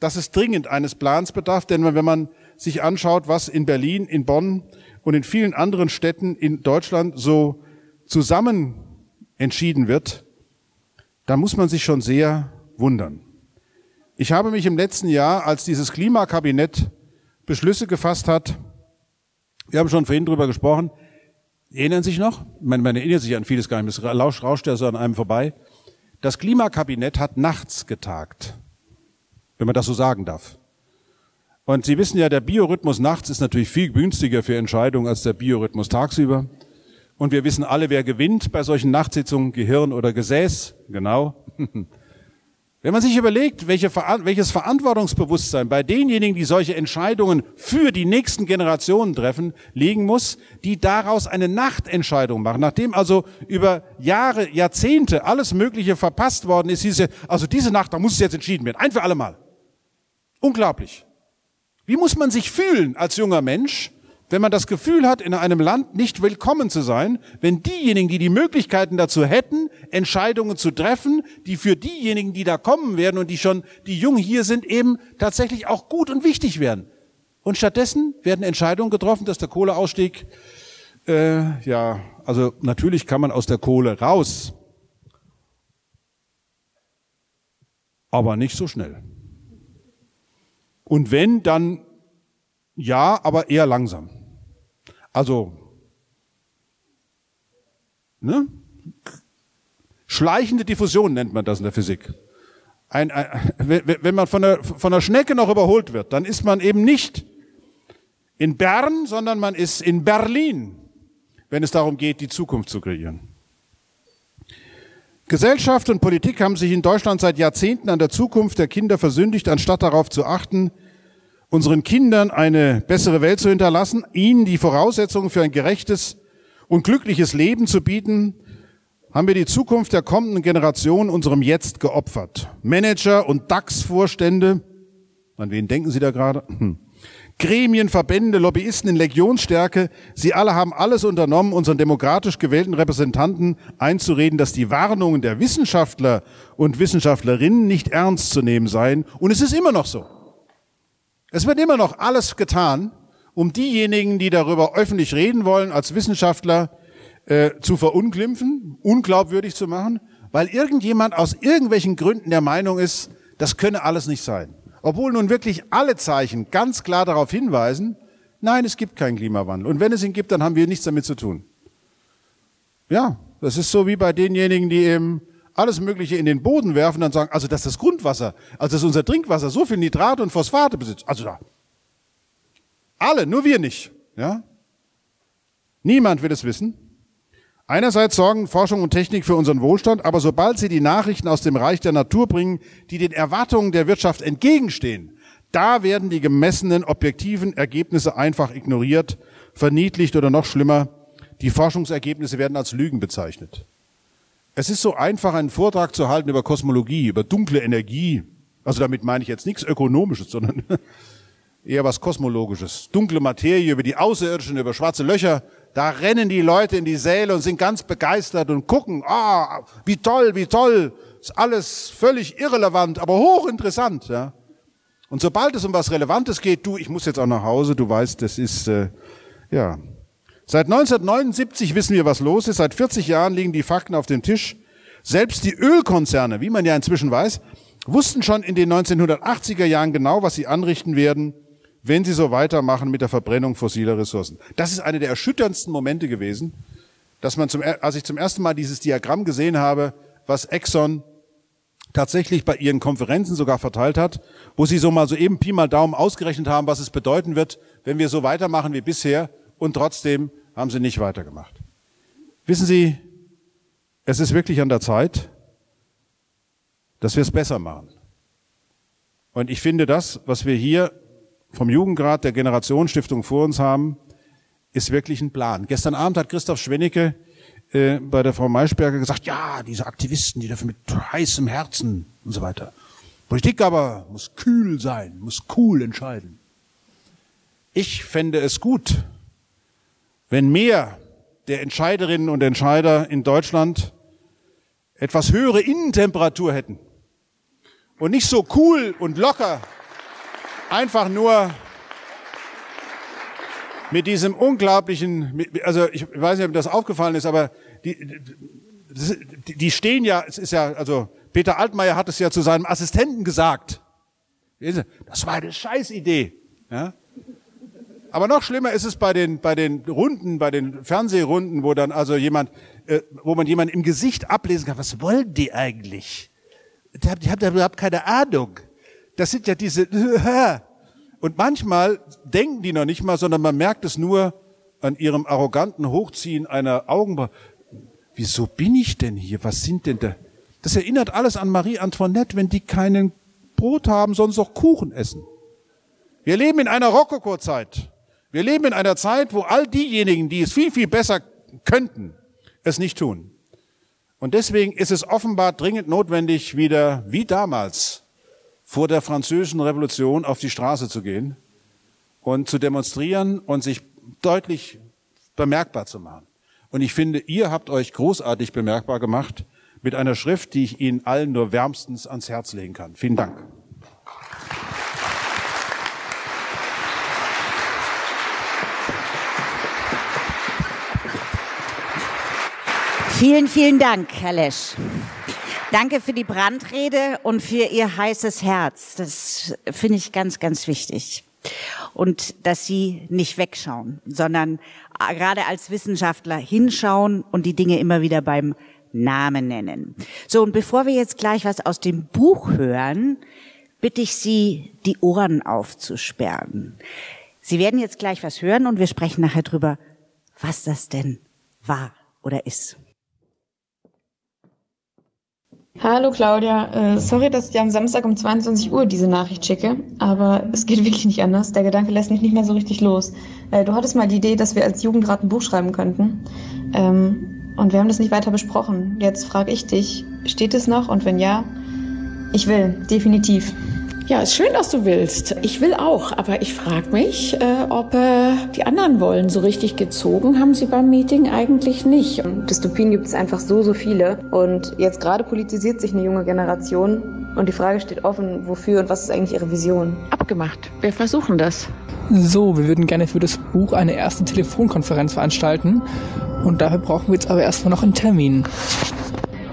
dass es dringend eines Plans bedarf, denn wenn man sich anschaut, was in Berlin, in Bonn und in vielen anderen Städten in Deutschland so zusammen entschieden wird, dann muss man sich schon sehr wundern. Ich habe mich im letzten Jahr, als dieses Klimakabinett Beschlüsse gefasst hat, wir haben schon vorhin drüber gesprochen, erinnern sich noch? Man, man erinnert sich an vieles gar nicht, das rauscht ja so an einem vorbei. Das Klimakabinett hat nachts getagt, wenn man das so sagen darf. Und Sie wissen ja, der Biorhythmus nachts ist natürlich viel günstiger für Entscheidungen als der Biorhythmus tagsüber. Und wir wissen alle, wer gewinnt bei solchen Nachtsitzungen, Gehirn oder Gesäß. Genau. Wenn man sich überlegt, welche, welches Verantwortungsbewusstsein bei denjenigen, die solche Entscheidungen für die nächsten Generationen treffen, liegen muss, die daraus eine Nachtentscheidung machen. Nachdem also über Jahre, Jahrzehnte alles Mögliche verpasst worden ist, hieß es, also diese Nacht, da muss es jetzt entschieden werden. Ein für alle Mal. Unglaublich. Wie muss man sich fühlen als junger Mensch, wenn man das Gefühl hat, in einem Land nicht willkommen zu sein, wenn diejenigen, die die Möglichkeiten dazu hätten, Entscheidungen zu treffen, die für diejenigen, die da kommen werden und die schon, die jung hier sind, eben tatsächlich auch gut und wichtig werden. Und stattdessen werden Entscheidungen getroffen, dass der Kohleausstieg, äh, ja, also natürlich kann man aus der Kohle raus, aber nicht so schnell. Und wenn, dann ja, aber eher langsam. Also, ne? Schleichende Diffusion nennt man das in der Physik. Ein, ein, wenn man von der, von der Schnecke noch überholt wird, dann ist man eben nicht in Bern, sondern man ist in Berlin, wenn es darum geht, die Zukunft zu kreieren. Gesellschaft und Politik haben sich in Deutschland seit Jahrzehnten an der Zukunft der Kinder versündigt, anstatt darauf zu achten, unseren Kindern eine bessere Welt zu hinterlassen, ihnen die Voraussetzungen für ein gerechtes und glückliches Leben zu bieten, haben wir die Zukunft der kommenden Generation unserem Jetzt geopfert. Manager und DAX-Vorstände, an wen denken Sie da gerade? Hm. Gremien, Verbände, Lobbyisten in Legionsstärke, sie alle haben alles unternommen, unseren demokratisch gewählten Repräsentanten einzureden, dass die Warnungen der Wissenschaftler und Wissenschaftlerinnen nicht ernst zu nehmen seien. Und es ist immer noch so. Es wird immer noch alles getan, um diejenigen, die darüber öffentlich reden wollen, als Wissenschaftler äh, zu verunglimpfen, unglaubwürdig zu machen, weil irgendjemand aus irgendwelchen Gründen der Meinung ist, das könne alles nicht sein. Obwohl nun wirklich alle Zeichen ganz klar darauf hinweisen, nein, es gibt keinen Klimawandel. Und wenn es ihn gibt, dann haben wir nichts damit zu tun. Ja, das ist so wie bei denjenigen, die eben alles Mögliche in den Boden werfen, dann sagen, also dass das Grundwasser, also dass unser Trinkwasser so viel Nitrate und Phosphate besitzt. Also da. Alle, nur wir nicht. Ja? Niemand will es wissen. Einerseits sorgen Forschung und Technik für unseren Wohlstand, aber sobald sie die Nachrichten aus dem Reich der Natur bringen, die den Erwartungen der Wirtschaft entgegenstehen, da werden die gemessenen objektiven Ergebnisse einfach ignoriert, verniedlicht oder noch schlimmer, die Forschungsergebnisse werden als Lügen bezeichnet. Es ist so einfach, einen Vortrag zu halten über Kosmologie, über dunkle Energie. Also damit meine ich jetzt nichts Ökonomisches, sondern eher was Kosmologisches. Dunkle Materie über die Außerirdischen, über schwarze Löcher. Da rennen die Leute in die Säle und sind ganz begeistert und gucken, ah, wie toll, wie toll. Ist alles völlig irrelevant, aber hochinteressant. Ja. Und sobald es um was Relevantes geht, du, ich muss jetzt auch nach Hause, du weißt, das ist, äh, ja. Seit 1979 wissen wir, was los ist. Seit 40 Jahren liegen die Fakten auf dem Tisch. Selbst die Ölkonzerne, wie man ja inzwischen weiß, wussten schon in den 1980er Jahren genau, was sie anrichten werden, wenn sie so weitermachen mit der Verbrennung fossiler Ressourcen. Das ist eine der erschütterndsten Momente gewesen, dass man zum, als ich zum ersten Mal dieses Diagramm gesehen habe, was Exxon tatsächlich bei ihren Konferenzen sogar verteilt hat, wo sie so mal so eben Pi mal Daumen ausgerechnet haben, was es bedeuten wird, wenn wir so weitermachen wie bisher und trotzdem haben sie nicht weitergemacht. Wissen Sie, es ist wirklich an der Zeit, dass wir es besser machen. Und ich finde das, was wir hier vom Jugendrat der Generationsstiftung vor uns haben, ist wirklich ein Plan. Gestern Abend hat Christoph Schwennecke äh, bei der Frau Maischberger gesagt, ja, diese Aktivisten, die dafür mit heißem Herzen und so weiter. Politik aber muss kühl sein, muss cool entscheiden. Ich fände es gut, wenn mehr der Entscheiderinnen und Entscheider in Deutschland etwas höhere Innentemperatur hätten und nicht so cool und locker einfach nur mit diesem unglaublichen, also ich weiß nicht, ob das aufgefallen ist, aber die, die stehen ja, es ist ja, also Peter Altmaier hat es ja zu seinem Assistenten gesagt. Das war eine Scheißidee. Ja? Aber noch schlimmer ist es bei den, bei den Runden, bei den Fernsehrunden, wo dann also jemand, äh, wo man jemand im Gesicht ablesen kann, was wollen die eigentlich? Die habt, die habt überhaupt keine Ahnung. Das sind ja diese, und manchmal denken die noch nicht mal, sondern man merkt es nur an ihrem arroganten Hochziehen einer Augenbraue. Wieso bin ich denn hier? Was sind denn da? Das erinnert alles an Marie Antoinette, wenn die keinen Brot haben, sonst auch Kuchen essen. Wir leben in einer Rokoko-Zeit. Wir leben in einer Zeit, wo all diejenigen, die es viel, viel besser könnten, es nicht tun. Und deswegen ist es offenbar dringend notwendig, wieder wie damals vor der französischen Revolution auf die Straße zu gehen und zu demonstrieren und sich deutlich bemerkbar zu machen. Und ich finde, ihr habt euch großartig bemerkbar gemacht mit einer Schrift, die ich Ihnen allen nur wärmstens ans Herz legen kann. Vielen Dank. Vielen, vielen Dank, Herr Lesch. Danke für die Brandrede und für Ihr heißes Herz. Das finde ich ganz, ganz wichtig. Und dass Sie nicht wegschauen, sondern gerade als Wissenschaftler hinschauen und die Dinge immer wieder beim Namen nennen. So, und bevor wir jetzt gleich was aus dem Buch hören, bitte ich Sie, die Ohren aufzusperren. Sie werden jetzt gleich was hören und wir sprechen nachher drüber, was das denn war oder ist. Hallo Claudia, äh, sorry, dass ich dir am Samstag um 22 Uhr diese Nachricht schicke, aber es geht wirklich nicht anders. Der Gedanke lässt mich nicht mehr so richtig los. Äh, du hattest mal die Idee, dass wir als Jugendrat ein Buch schreiben könnten. Ähm, und wir haben das nicht weiter besprochen. Jetzt frage ich dich, steht es noch? Und wenn ja, ich will, definitiv. Ja, ist schön, dass du willst. Ich will auch, aber ich frage mich, äh, ob äh, die anderen wollen. So richtig gezogen haben sie beim Meeting eigentlich nicht. Dystopien gibt es einfach so, so viele. Und jetzt gerade politisiert sich eine junge Generation. Und die Frage steht offen, wofür und was ist eigentlich ihre Vision? Abgemacht. Wir versuchen das. So, wir würden gerne für das Buch eine erste Telefonkonferenz veranstalten. Und dafür brauchen wir jetzt aber erstmal noch einen Termin.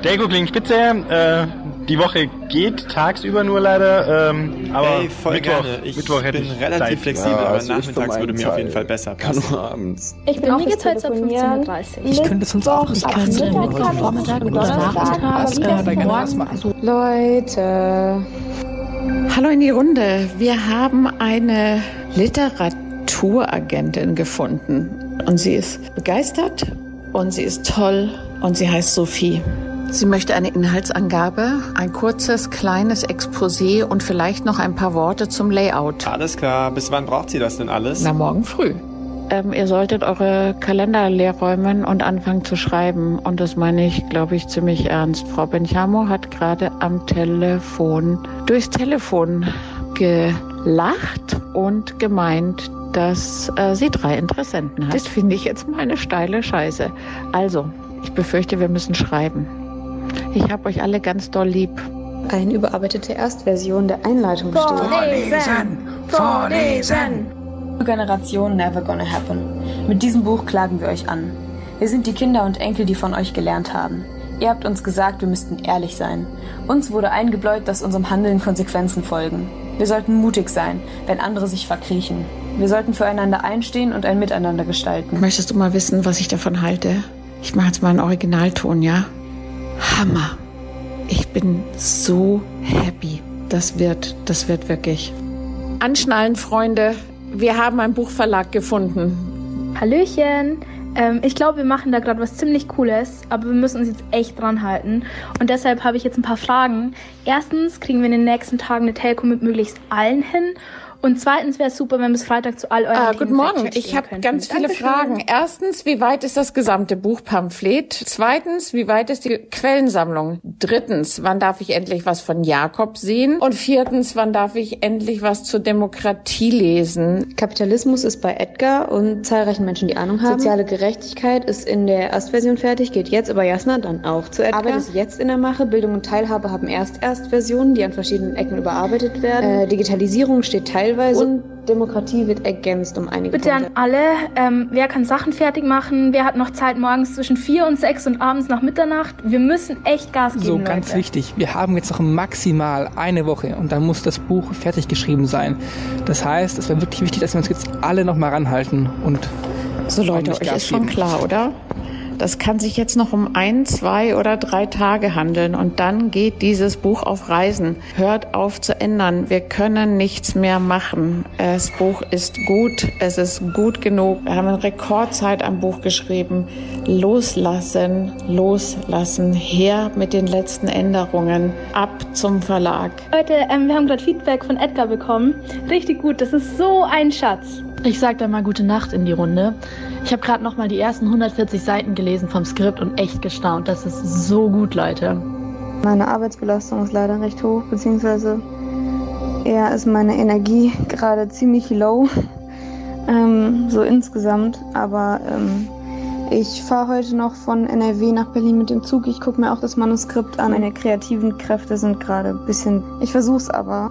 Der klingt spitze. Äh die Woche geht tagsüber nur leider, ähm, aber Ey, voll Mittwoch, gerne. Ich Mittwoch hätte bin ich relativ Zeit. flexibel, Ja, aber also nachmittags würde mir auf jeden Fall besser kann passen. nur abends. Ich bin auch geht's heute ab 15.30 Ich könnte sonst auch nicht ganz kann ich Vormittag und oder Nachmittag aber können wir da gerne was morgen- machen. Leute. Hallo in die Runde. Wir haben eine Literaturagentin gefunden. Und sie ist begeistert und sie ist toll und sie heißt Sophie. Sie möchte eine Inhaltsangabe, ein kurzes, kleines Exposé und vielleicht noch ein paar Worte zum Layout. Alles klar. Bis wann braucht sie das denn alles? Na, morgen früh. ähm, ihr solltet eure Kalender leer räumen und anfangen zu schreiben. Und das meine ich, glaube ich, ziemlich ernst. Frau Benchamo hat gerade am Telefon, durchs Telefon gelacht und gemeint, dass äh, sie drei Interessenten hat. Das finde ich jetzt mal eine steile Scheiße. Also, ich befürchte, wir müssen schreiben. Ich habe euch alle ganz doll lieb. Eine überarbeitete Erstversion der Einleitung besteht. Vorlesen! Vorlesen! Generation Never Gonna Happen. Mit diesem Buch klagen wir euch an. Wir sind die Kinder und Enkel, die von euch gelernt haben. Ihr habt uns gesagt, wir müssten ehrlich sein. Uns wurde eingebläut, dass unserem Handeln Konsequenzen folgen. Wir sollten mutig sein, wenn andere sich verkriechen. Wir sollten füreinander einstehen und ein Miteinander gestalten. Möchtest du mal wissen, was ich davon halte? Ich mache jetzt mal einen Originalton, ja? Hammer. Ich bin so happy. Das wird, das wird wirklich. Anschnallen, Freunde. Wir haben einen Buchverlag gefunden. Hallöchen. Ähm, ich glaube, wir machen da gerade was ziemlich Cooles, aber wir müssen uns jetzt echt dran halten. Und deshalb habe ich jetzt ein paar Fragen. Erstens, kriegen wir in den nächsten Tagen eine Telco mit möglichst allen hin? Und zweitens wäre es super, wenn bis Freitag zu all euren ah, Guten Morgen. Ich habe ganz viele Dankeschön. Fragen. Erstens, wie weit ist das gesamte Buchpamphlet? Zweitens, wie weit ist die Quellensammlung? Drittens, wann darf ich endlich was von Jakob sehen? Und viertens, wann darf ich endlich was zur Demokratie lesen? Kapitalismus ist bei Edgar und zahlreichen Menschen, die Ahnung haben. Soziale Gerechtigkeit ist in der Erstversion fertig, geht jetzt über Jasna dann auch zu Edgar. Arbeit ist jetzt in der Mache. Bildung und Teilhabe haben erst Erstversionen, die an verschiedenen Ecken überarbeitet werden. Äh, Digitalisierung steht teil teilweise. Und Demokratie wird ergänzt um einige Bitte Punkte. an alle, ähm, wer kann Sachen fertig machen? Wer hat noch Zeit morgens zwischen vier und sechs und abends nach Mitternacht? Wir müssen echt Gas geben, So, ganz Leute. wichtig. Wir haben jetzt noch maximal eine Woche und dann muss das Buch fertig geschrieben sein. Das heißt, es wäre wirklich wichtig, dass wir uns jetzt alle noch mal ranhalten und so Leute, euch ist schon klar, oder? Das kann sich jetzt noch um ein, zwei oder drei Tage handeln und dann geht dieses Buch auf Reisen. Hört auf zu ändern. Wir können nichts mehr machen. Das Buch ist gut. Es ist gut genug. Wir haben in Rekordzeit ein Buch geschrieben. Loslassen, loslassen. Her mit den letzten Änderungen. Ab zum Verlag. Leute, ähm, wir haben gerade Feedback von Edgar bekommen. Richtig gut. Das ist so ein Schatz. Ich sag da mal gute Nacht in die Runde. Ich habe gerade noch mal die ersten 140 Seiten gelesen vom Skript und echt gestaunt. Das ist so gut, Leute. Meine Arbeitsbelastung ist leider recht hoch, beziehungsweise eher ist meine Energie gerade ziemlich low, ähm, so insgesamt. Aber ähm, ich fahre heute noch von NRW nach Berlin mit dem Zug. Ich gucke mir auch das Manuskript an. Meine kreativen Kräfte sind gerade ein bisschen. Ich versuche es aber.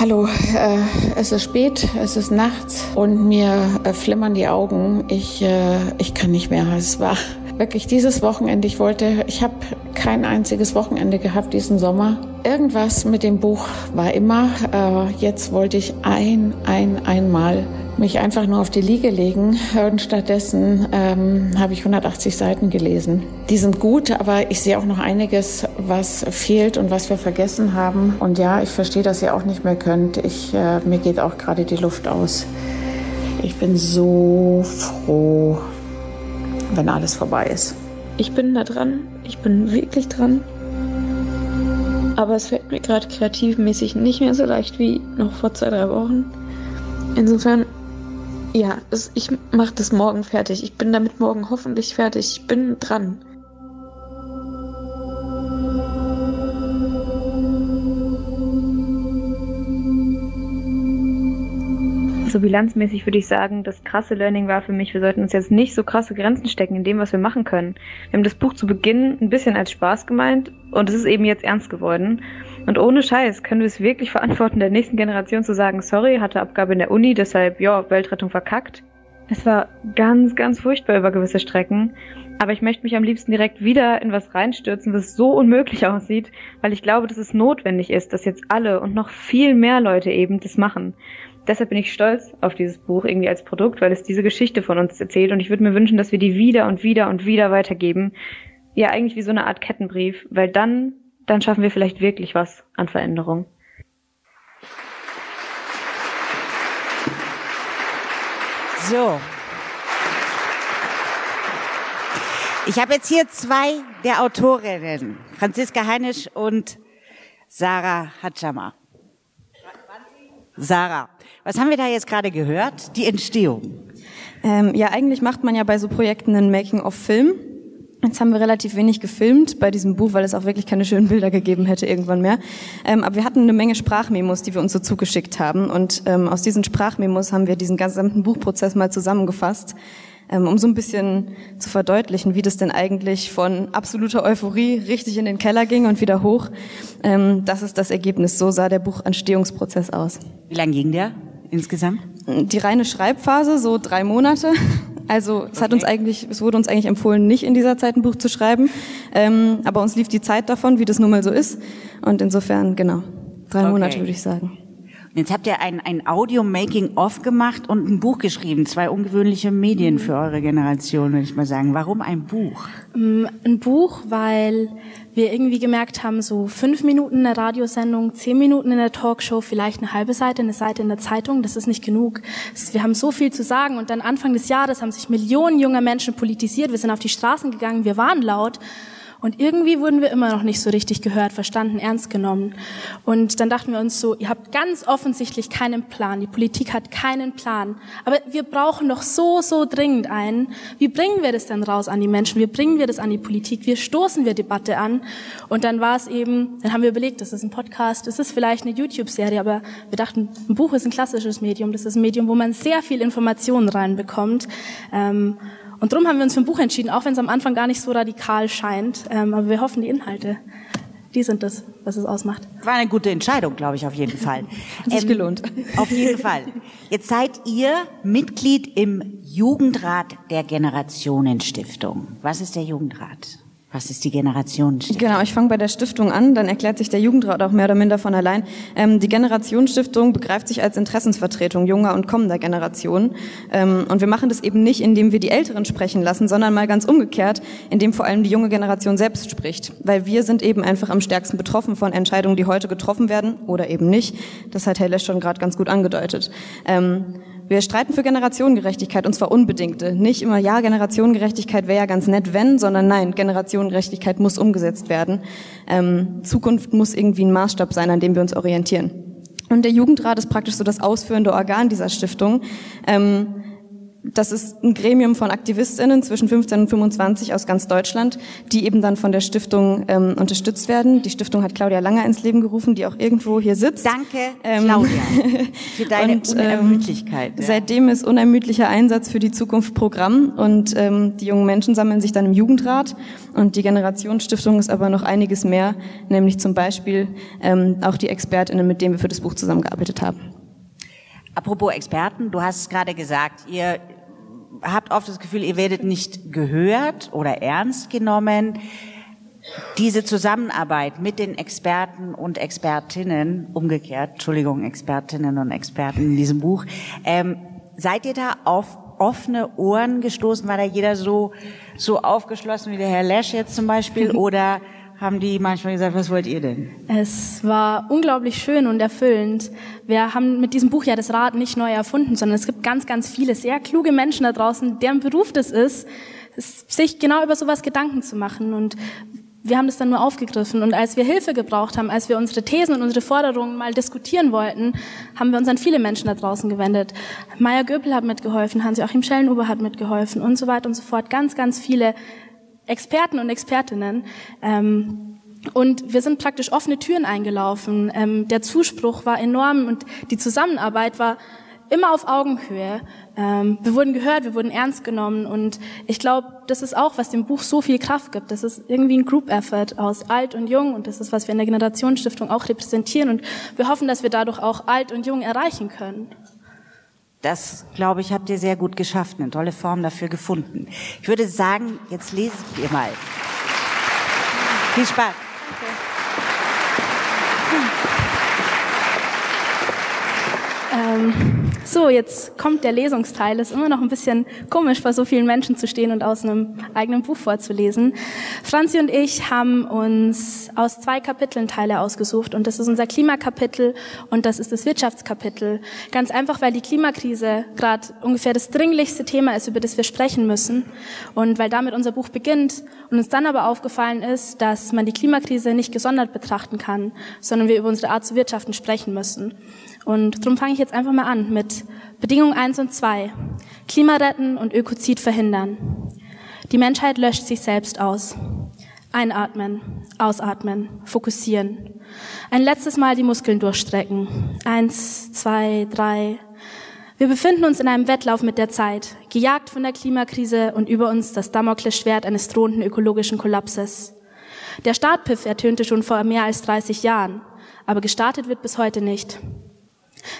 Hallo, äh, es ist spät, es ist nachts und mir äh, flimmern die Augen. Ich, äh, ich kann nicht mehr. Es war wirklich dieses Wochenende. Ich wollte, ich habe kein einziges Wochenende gehabt diesen Sommer. Irgendwas mit dem Buch war immer. Äh, jetzt wollte ich ein, ein, einmal mich einfach nur auf die Liege legen und stattdessen ähm, habe ich 180 Seiten gelesen. Die sind gut, aber ich sehe auch noch einiges, was fehlt und was wir vergessen haben. Und ja, ich verstehe, dass ihr auch nicht mehr könnt. Ich, äh, mir geht auch gerade die Luft aus. Ich bin so froh, wenn alles vorbei ist. Ich bin da dran. Ich bin wirklich dran. Aber es fällt mir gerade kreativmäßig nicht mehr so leicht wie noch vor zwei, drei Wochen. Insofern ja, das, ich mache das morgen fertig. Ich bin damit morgen hoffentlich fertig. Ich bin dran. So bilanzmäßig würde ich sagen, das krasse Learning war für mich, wir sollten uns jetzt nicht so krasse Grenzen stecken in dem, was wir machen können. Wir haben das Buch zu Beginn ein bisschen als Spaß gemeint und es ist eben jetzt ernst geworden. Und ohne Scheiß können wir es wirklich verantworten, der nächsten Generation zu sagen, sorry, hatte Abgabe in der Uni, deshalb, ja, Weltrettung verkackt. Es war ganz, ganz furchtbar über gewisse Strecken. Aber ich möchte mich am liebsten direkt wieder in was reinstürzen, was so unmöglich aussieht, weil ich glaube, dass es notwendig ist, dass jetzt alle und noch viel mehr Leute eben das machen. Deshalb bin ich stolz auf dieses Buch irgendwie als Produkt, weil es diese Geschichte von uns erzählt und ich würde mir wünschen, dass wir die wieder und wieder und wieder weitergeben. Ja, eigentlich wie so eine Art Kettenbrief, weil dann dann schaffen wir vielleicht wirklich was an Veränderung. So. Ich habe jetzt hier zwei der Autorinnen, Franziska Heinisch und Sarah Hatschama. Sarah, was haben wir da jetzt gerade gehört? Die Entstehung. Ähm, ja, eigentlich macht man ja bei so Projekten einen Making-of-Film. Jetzt haben wir relativ wenig gefilmt bei diesem Buch, weil es auch wirklich keine schönen Bilder gegeben hätte irgendwann mehr. Ähm, aber wir hatten eine Menge Sprachmemos, die wir uns so zugeschickt haben. Und ähm, aus diesen Sprachmemos haben wir diesen gesamten Buchprozess mal zusammengefasst, ähm, um so ein bisschen zu verdeutlichen, wie das denn eigentlich von absoluter Euphorie richtig in den Keller ging und wieder hoch. Ähm, das ist das Ergebnis. So sah der Buchentstehungsprozess aus. Wie lang ging der insgesamt? Die reine Schreibphase, so drei Monate. Also es hat uns eigentlich, es wurde uns eigentlich empfohlen, nicht in dieser Zeit ein Buch zu schreiben, ähm, aber uns lief die Zeit davon, wie das nun mal so ist. Und insofern, genau, drei Okay. Monate würde ich sagen. Jetzt habt ihr ein, ein Audio-Making-of gemacht und ein Buch geschrieben. Zwei ungewöhnliche Medien für eure Generation, würde ich mal sagen. Warum ein Buch? Ähm, Ein Buch, weil wir irgendwie gemerkt haben, so fünf Minuten in der Radiosendung, zehn Minuten in der Talkshow, vielleicht eine halbe Seite, eine Seite in der Zeitung, das ist nicht genug. Wir haben so viel zu sagen und dann Anfang des Jahres haben sich Millionen junger Menschen politisiert. Wir sind auf die Straßen gegangen, wir waren laut. Und irgendwie wurden wir immer noch nicht so richtig gehört, verstanden, ernst genommen. Und dann dachten wir uns so, ihr habt ganz offensichtlich keinen Plan. Die Politik hat keinen Plan. Aber wir brauchen doch so, so dringend einen. Wie bringen wir das denn raus an die Menschen? Wie bringen wir das an die Politik? Wie stoßen wir Debatte an? Und dann war es eben, dann haben wir überlegt, das ist ein Podcast, das ist vielleicht eine YouTube-Serie, aber wir dachten, ein Buch ist ein klassisches Medium. Das ist ein Medium, wo man sehr viel Informationen reinbekommt. Ähm, und darum haben wir uns für ein Buch entschieden, auch wenn es am Anfang gar nicht so radikal scheint. Ähm, aber wir hoffen, die Inhalte, die sind das, was es ausmacht. War eine gute Entscheidung, glaube ich, auf jeden Fall. Hat sich gelohnt. Auf jeden Fall. Jetzt seid ihr Mitglied im Jugendrat der Generationenstiftung. Was ist der Jugendrat? Was ist die Generationenstiftung? Genau, ich fange bei der Stiftung an, dann erklärt sich der Jugendrat auch mehr oder minder von allein. Ähm, die Generationsstiftung begreift sich als Interessensvertretung junger und kommender Generationen. Ähm, und wir machen das eben nicht, indem wir die Älteren sprechen lassen, sondern mal ganz umgekehrt, indem vor allem die junge Generation selbst spricht. Weil wir sind eben einfach am stärksten betroffen von Entscheidungen, die heute getroffen werden oder eben nicht. Das hat Herr Lesch schon gerade ganz gut angedeutet. Ähm, wir streiten für Generationengerechtigkeit und zwar unbedingte. Nicht immer, ja, Generationengerechtigkeit wäre ja ganz nett, wenn, sondern nein, Generationengerechtigkeit muss umgesetzt werden. Ähm, Zukunft muss irgendwie ein Maßstab sein, an dem wir uns orientieren. Und der Jugendrat ist praktisch so das ausführende Organ dieser Stiftung. Ähm, das ist ein Gremium von AktivistInnen zwischen 15 und 25 aus ganz Deutschland, die eben dann von der Stiftung ähm, unterstützt werden. Die Stiftung hat Claudia Langer ins Leben gerufen, die auch irgendwo hier sitzt. Danke, Ähm, Claudia, für deine und, ähm, Unermüdlichkeit. ja. Seitdem ist unermüdlicher Einsatz für die Zukunft Programm und ähm, die jungen Menschen sammeln sich dann im Jugendrat und die Generationsstiftung ist aber noch einiges mehr, nämlich zum Beispiel ähm, auch die ExpertInnen, mit denen wir für das Buch zusammengearbeitet haben. Apropos Experten, du hast es gerade gesagt, ihr habt oft das Gefühl, ihr werdet nicht gehört oder ernst genommen. Diese Zusammenarbeit mit den Experten und Expertinnen, umgekehrt, Entschuldigung, Expertinnen und Experten in diesem Buch, ähm, seid ihr da auf offene Ohren gestoßen? War da jeder so, so aufgeschlossen wie der Herr Lesch jetzt zum Beispiel? Oder haben die manchmal gesagt, was wollt ihr denn? Es war unglaublich schön und erfüllend. Wir haben mit diesem Buch ja das Rad nicht neu erfunden, sondern es gibt ganz, ganz viele sehr kluge Menschen da draußen, deren Beruf das ist, sich genau über sowas Gedanken zu machen. Und wir haben das dann nur aufgegriffen. Und als wir Hilfe gebraucht haben, als wir unsere Thesen und unsere Forderungen mal diskutieren wollten, haben wir uns an viele Menschen da draußen gewendet. Maya Göpel hat mitgeholfen, Hans-Joachim Schellenhuber hat mitgeholfen und so weiter und so fort. Ganz, ganz viele Experten und Expertinnen. Ähm, und wir sind praktisch offene Türen eingelaufen. Ähm, der Zuspruch war enorm und die Zusammenarbeit war immer auf Augenhöhe. Ähm, wir wurden gehört, wir wurden ernst genommen und ich glaube, das ist auch, was dem Buch so viel Kraft gibt. Das ist irgendwie ein Group Effort aus alt und jung und das ist, was wir in der Generationsstiftung auch repräsentieren und wir hoffen, dass wir dadurch auch alt und jung erreichen können. Das, glaube ich, habt ihr sehr gut geschafft, eine tolle Form dafür gefunden. Ich würde sagen, jetzt lesen wir mal. Viel Spaß. Ähm, so, jetzt kommt der Lesungsteil. Ist immer noch ein bisschen komisch, vor so vielen Menschen zu stehen und aus einem eigenen Buch vorzulesen. Franzi und ich haben uns aus zwei Kapiteln Teile ausgesucht und das ist unser Klimakapitel und das ist das Wirtschaftskapitel. Ganz einfach, weil die Klimakrise gerade ungefähr das dringlichste Thema ist, über das wir sprechen müssen und weil damit unser Buch beginnt und uns dann aber aufgefallen ist, dass man die Klimakrise nicht gesondert betrachten kann, sondern wir über unsere Art zu wirtschaften sprechen müssen. Und darum fange ich jetzt einfach mal an mit Bedingung 1 und 2. Klima retten und Ökozid verhindern. Die Menschheit löscht sich selbst aus. Einatmen, ausatmen, fokussieren. Ein letztes Mal die Muskeln durchstrecken. Eins, zwei, drei. Wir befinden uns in einem Wettlauf mit der Zeit, gejagt von der Klimakrise und über uns das Damoklesschwert eines drohenden ökologischen Kollapses. Der Startpiff ertönte schon vor mehr als 30 Jahren, aber gestartet wird bis heute nicht.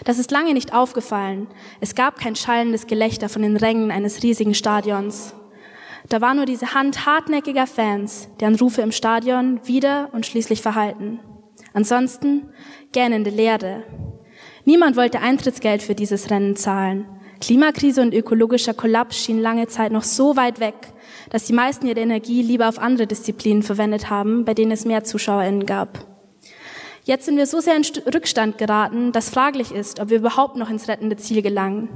Das ist lange nicht aufgefallen. Es gab kein schallendes Gelächter von den Rängen eines riesigen Stadions. Da war nur diese Hand hartnäckiger Fans, deren Rufe im Stadion wieder und schließlich verhalten. Ansonsten gähnende Leere. Niemand wollte Eintrittsgeld für dieses Rennen zahlen. Klimakrise und ökologischer Kollaps schienen lange Zeit noch so weit weg, dass die meisten ihre Energie lieber auf andere Disziplinen verwendet haben, bei denen es mehr ZuschauerInnen gab. Jetzt sind wir so sehr in Rückstand geraten, dass fraglich ist, ob wir überhaupt noch ins rettende Ziel gelangen.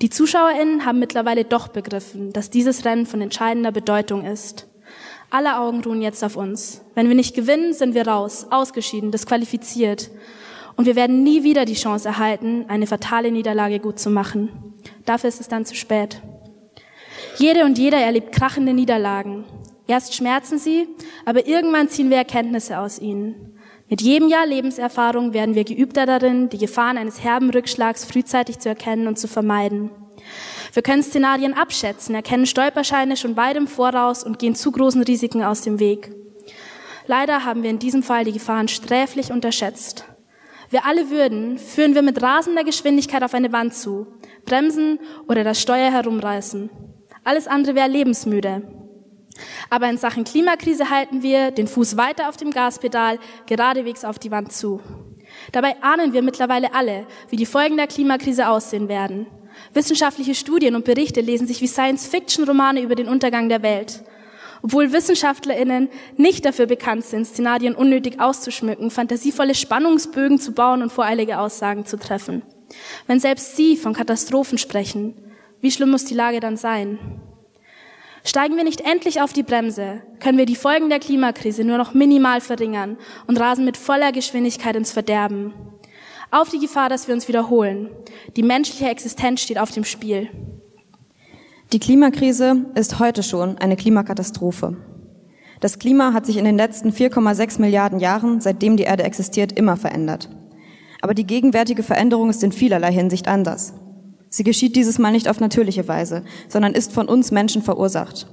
Die ZuschauerInnen haben mittlerweile doch begriffen, dass dieses Rennen von entscheidender Bedeutung ist. Alle Augen ruhen jetzt auf uns. Wenn wir nicht gewinnen, sind wir raus, ausgeschieden, disqualifiziert. Und wir werden nie wieder die Chance erhalten, eine fatale Niederlage gut zu machen. Dafür ist es dann zu spät. Jede und jeder erlebt krachende Niederlagen. Erst schmerzen sie, aber irgendwann ziehen wir Erkenntnisse aus ihnen. Mit jedem Jahr Lebenserfahrung werden wir geübter darin, die Gefahren eines herben Rückschlags frühzeitig zu erkennen und zu vermeiden. Wir können Szenarien abschätzen, erkennen Stolperscheine schon weit im Voraus und gehen zu großen Risiken aus dem Weg. Leider haben wir in diesem Fall die Gefahren sträflich unterschätzt. Wir alle würden, führen wir mit rasender Geschwindigkeit auf eine Wand zu, bremsen oder das Steuer herumreißen. Alles andere wäre lebensmüde. Aber in Sachen Klimakrise halten wir den Fuß weiter auf dem Gaspedal, geradewegs auf die Wand zu. Dabei ahnen wir mittlerweile alle, wie die Folgen der Klimakrise aussehen werden. Wissenschaftliche Studien und Berichte lesen sich wie Science-Fiction-Romane über den Untergang der Welt. Obwohl WissenschaftlerInnen nicht dafür bekannt sind, Szenarien unnötig auszuschmücken, fantasievolle Spannungsbögen zu bauen und voreilige Aussagen zu treffen. Wenn selbst sie von Katastrophen sprechen, wie schlimm muss die Lage dann sein? Steigen wir nicht endlich auf die Bremse, können wir die Folgen der Klimakrise nur noch minimal verringern und rasen mit voller Geschwindigkeit ins Verderben. Auf die Gefahr, dass wir uns wiederholen. Die menschliche Existenz steht auf dem Spiel. Die Klimakrise ist heute schon eine Klimakatastrophe. Das Klima hat sich in den letzten 4,6 Milliarden Jahren, seitdem die Erde existiert, immer verändert. Aber die gegenwärtige Veränderung ist in vielerlei Hinsicht anders. Sie geschieht dieses Mal nicht auf natürliche Weise, sondern ist von uns Menschen verursacht.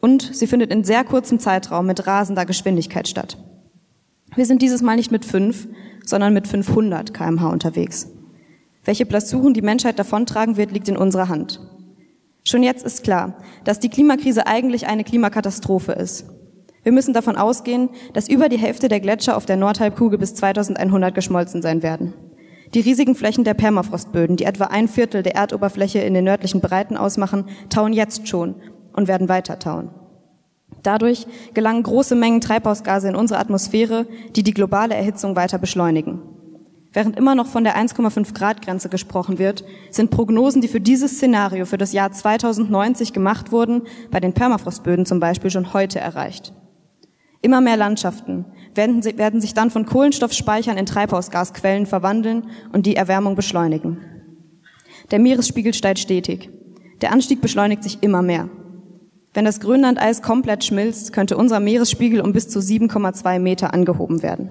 Und sie findet in sehr kurzem Zeitraum mit rasender Geschwindigkeit statt. Wir sind dieses Mal nicht mit fünf, sondern mit 500 kmh unterwegs. Welche Blessuren die Menschheit davontragen wird, liegt in unserer Hand. Schon jetzt ist klar, dass die Klimakrise eigentlich eine Klimakatastrophe ist. Wir müssen davon ausgehen, dass über die Hälfte der Gletscher auf der Nordhalbkugel bis 2100 geschmolzen sein werden. Die riesigen Flächen der Permafrostböden, die etwa ein Viertel der Erdoberfläche in den nördlichen Breiten ausmachen, tauen jetzt schon und werden weiter tauen. Dadurch gelangen große Mengen Treibhausgase in unsere Atmosphäre, die die globale Erhitzung weiter beschleunigen. Während immer noch von der 1,5 Grad Grenze gesprochen wird, sind Prognosen, die für dieses Szenario für das Jahr 2090 gemacht wurden, bei den Permafrostböden zum Beispiel schon heute erreicht. Immer mehr Landschaften, werden, werden sich dann von Kohlenstoffspeichern in Treibhausgasquellen verwandeln und die Erwärmung beschleunigen. Der Meeresspiegel steigt stetig. Der Anstieg beschleunigt sich immer mehr. Wenn das Grönlandeis komplett schmilzt, könnte unser Meeresspiegel um bis zu 7,2 Meter angehoben werden.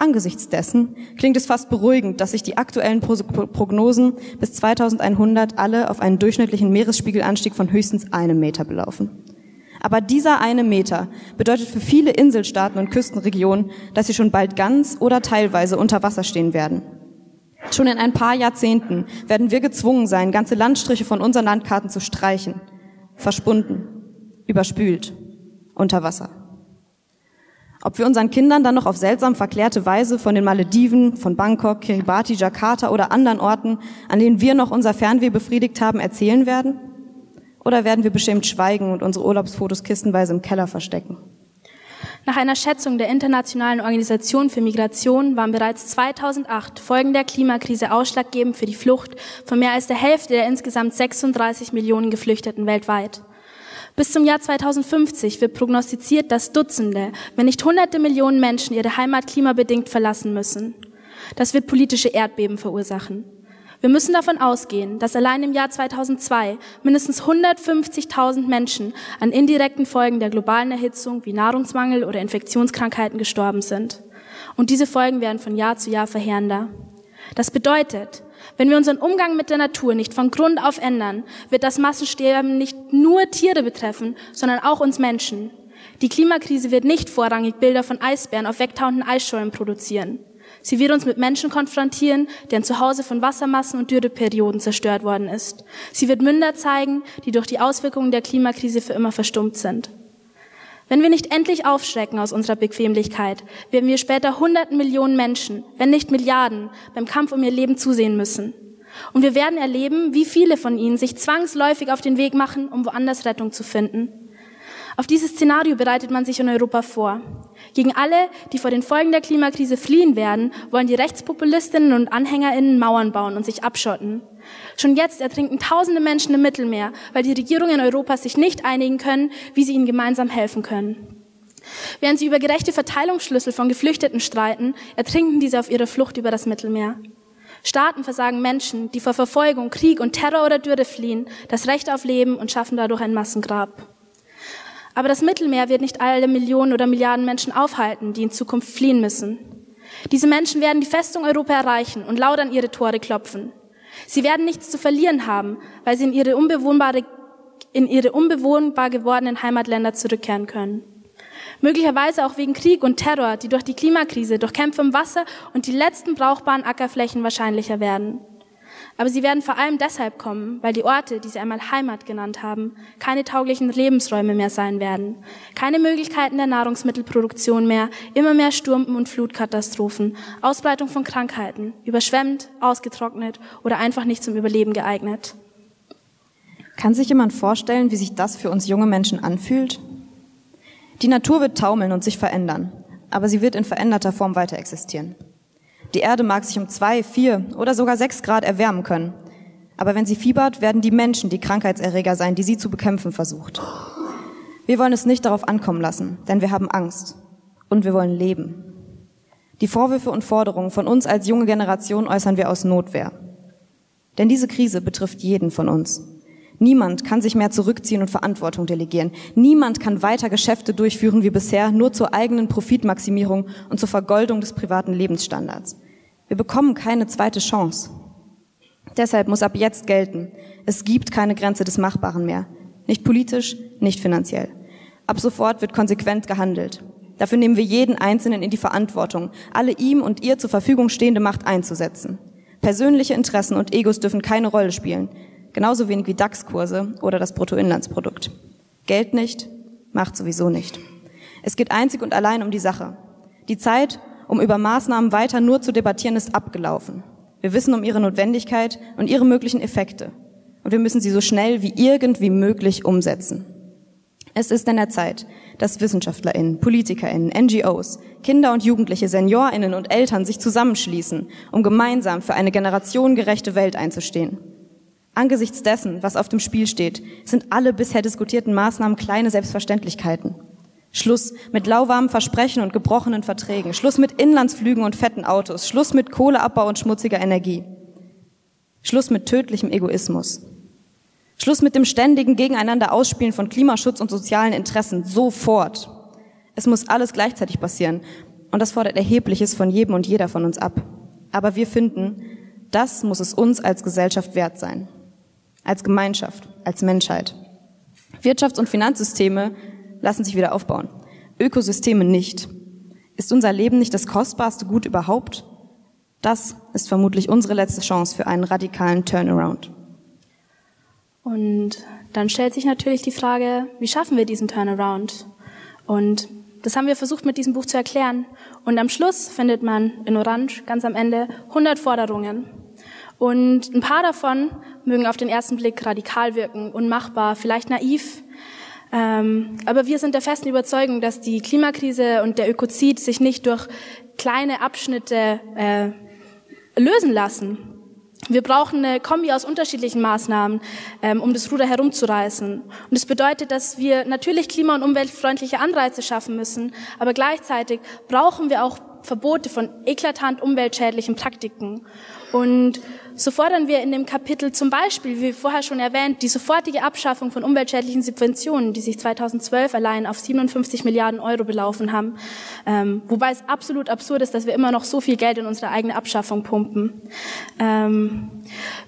Angesichts dessen klingt es fast beruhigend, dass sich die aktuellen Prognosen bis 2100 alle auf einen durchschnittlichen Meeresspiegelanstieg von höchstens einem Meter belaufen. Aber dieser eine Meter bedeutet für viele Inselstaaten und Küstenregionen, dass sie schon bald ganz oder teilweise unter Wasser stehen werden. Schon in ein paar Jahrzehnten werden wir gezwungen sein, ganze Landstriche von unseren Landkarten zu streichen, verschwunden, überspült, unter Wasser. Ob wir unseren Kindern dann noch auf seltsam verklärte Weise von den Malediven, von Bangkok, Kiribati, Jakarta oder anderen Orten, an denen wir noch unser Fernweh befriedigt haben, erzählen werden? Oder werden wir beschämt schweigen und unsere Urlaubsfotos kistenweise im Keller verstecken? Nach einer Schätzung der Internationalen Organisation für Migration waren bereits 2008 Folgen der Klimakrise ausschlaggebend für die Flucht von mehr als der Hälfte der insgesamt 36 Millionen Geflüchteten weltweit. Bis zum Jahr 2050 wird prognostiziert, dass Dutzende, wenn nicht Hunderte Millionen Menschen ihre Heimat klimabedingt verlassen müssen. Das wird politische Erdbeben verursachen. Wir müssen davon ausgehen, dass allein im Jahr 2002 mindestens 150.000 Menschen an indirekten Folgen der globalen Erhitzung wie Nahrungsmangel oder Infektionskrankheiten gestorben sind. Und diese Folgen werden von Jahr zu Jahr verheerender. Das bedeutet, wenn wir unseren Umgang mit der Natur nicht von Grund auf ändern, wird das Massensterben nicht nur Tiere betreffen, sondern auch uns Menschen. Die Klimakrise wird nicht vorrangig Bilder von Eisbären auf wegtauenden Eisschollen produzieren. Sie wird uns mit Menschen konfrontieren, deren Zuhause von Wassermassen und Dürreperioden zerstört worden ist. Sie wird Münder zeigen, die durch die Auswirkungen der Klimakrise für immer verstummt sind. Wenn wir nicht endlich aufschrecken aus unserer Bequemlichkeit, werden wir später hunderten Millionen Menschen, wenn nicht Milliarden, beim Kampf um ihr Leben zusehen müssen. Und wir werden erleben, wie viele von ihnen sich zwangsläufig auf den Weg machen, um woanders Rettung zu finden. Auf dieses Szenario bereitet man sich in Europa vor. Gegen alle, die vor den Folgen der Klimakrise fliehen werden, wollen die Rechtspopulistinnen und Anhängerinnen Mauern bauen und sich abschotten. Schon jetzt ertrinken tausende Menschen im Mittelmeer, weil die Regierungen Europas sich nicht einigen können, wie sie ihnen gemeinsam helfen können. Während sie über gerechte Verteilungsschlüssel von Geflüchteten streiten, ertrinken diese auf ihrer Flucht über das Mittelmeer. Staaten versagen Menschen, die vor Verfolgung, Krieg und Terror oder Dürre fliehen, das Recht auf Leben und schaffen dadurch ein Massengrab. Aber das Mittelmeer wird nicht alle Millionen oder Milliarden Menschen aufhalten, die in Zukunft fliehen müssen. Diese Menschen werden die Festung Europa erreichen und laut an ihre Tore klopfen. Sie werden nichts zu verlieren haben, weil sie in ihre unbewohnbare, in ihre unbewohnbar gewordenen Heimatländer zurückkehren können. Möglicherweise auch wegen Krieg und Terror, die durch die Klimakrise, durch Kämpfe im Wasser und die letzten brauchbaren Ackerflächen wahrscheinlicher werden. Aber sie werden vor allem deshalb kommen, weil die Orte, die sie einmal Heimat genannt haben, keine tauglichen Lebensräume mehr sein werden. Keine Möglichkeiten der Nahrungsmittelproduktion mehr, immer mehr Sturm- und Flutkatastrophen, Ausbreitung von Krankheiten, überschwemmt, ausgetrocknet oder einfach nicht zum Überleben geeignet. Kann sich jemand vorstellen, wie sich das für uns junge Menschen anfühlt? Die Natur wird taumeln und sich verändern, aber sie wird in veränderter Form weiter existieren. Die Erde mag sich um zwei, vier oder sogar sechs Grad erwärmen können. Aber wenn sie fiebert, werden die Menschen die Krankheitserreger sein, die sie zu bekämpfen versucht. Wir wollen es nicht darauf ankommen lassen, denn wir haben Angst. Und wir wollen leben. Die Vorwürfe und Forderungen von uns als junge Generation äußern wir aus Notwehr. Denn diese Krise betrifft jeden von uns. Niemand kann sich mehr zurückziehen und Verantwortung delegieren. Niemand kann weiter Geschäfte durchführen wie bisher, nur zur eigenen Profitmaximierung und zur Vergoldung des privaten Lebensstandards. Wir bekommen keine zweite Chance. Deshalb muss ab jetzt gelten, es gibt keine Grenze des Machbaren mehr. Nicht politisch, nicht finanziell. Ab sofort wird konsequent gehandelt. Dafür nehmen wir jeden Einzelnen in die Verantwortung, alle ihm und ihr zur Verfügung stehende Macht einzusetzen. Persönliche Interessen und Egos dürfen keine Rolle spielen genauso wenig wie DAX-Kurse oder das Bruttoinlandsprodukt. Geld nicht, Macht sowieso nicht. Es geht einzig und allein um die Sache. Die Zeit, um über Maßnahmen weiter nur zu debattieren, ist abgelaufen. Wir wissen um ihre Notwendigkeit und ihre möglichen Effekte. Und wir müssen sie so schnell wie irgendwie möglich umsetzen. Es ist an der Zeit, dass WissenschaftlerInnen, PolitikerInnen, NGOs, Kinder und Jugendliche, SeniorInnen und Eltern sich zusammenschließen, um gemeinsam für eine generationengerechte Welt einzustehen. Angesichts dessen, was auf dem Spiel steht, sind alle bisher diskutierten Maßnahmen kleine Selbstverständlichkeiten. Schluss mit lauwarmen Versprechen und gebrochenen Verträgen. Schluss mit Inlandsflügen und fetten Autos. Schluss mit Kohleabbau und schmutziger Energie. Schluss mit tödlichem Egoismus. Schluss mit dem ständigen Gegeneinander Ausspielen von Klimaschutz und sozialen Interessen. Sofort. Es muss alles gleichzeitig passieren. Und das fordert Erhebliches von jedem und jeder von uns ab. Aber wir finden, das muss es uns als Gesellschaft wert sein als Gemeinschaft, als Menschheit. Wirtschafts- und Finanzsysteme lassen sich wieder aufbauen, Ökosysteme nicht. Ist unser Leben nicht das kostbarste Gut überhaupt? Das ist vermutlich unsere letzte Chance für einen radikalen Turnaround. Und dann stellt sich natürlich die Frage, wie schaffen wir diesen Turnaround? Und das haben wir versucht mit diesem Buch zu erklären. Und am Schluss findet man in Orange ganz am Ende 100 Forderungen. Und ein paar davon mögen auf den ersten Blick radikal wirken, unmachbar, vielleicht naiv. Ähm, aber wir sind der festen Überzeugung, dass die Klimakrise und der Ökozid sich nicht durch kleine Abschnitte äh, lösen lassen. Wir brauchen eine Kombi aus unterschiedlichen Maßnahmen, ähm, um das Ruder herumzureißen. Und das bedeutet, dass wir natürlich klima- und umweltfreundliche Anreize schaffen müssen, aber gleichzeitig brauchen wir auch Verbote von eklatant umweltschädlichen Praktiken. Und so fordern wir in dem Kapitel zum Beispiel, wie vorher schon erwähnt, die sofortige Abschaffung von umweltschädlichen Subventionen, die sich 2012 allein auf 57 Milliarden Euro belaufen haben. Ähm, wobei es absolut absurd ist, dass wir immer noch so viel Geld in unsere eigene Abschaffung pumpen. Ähm,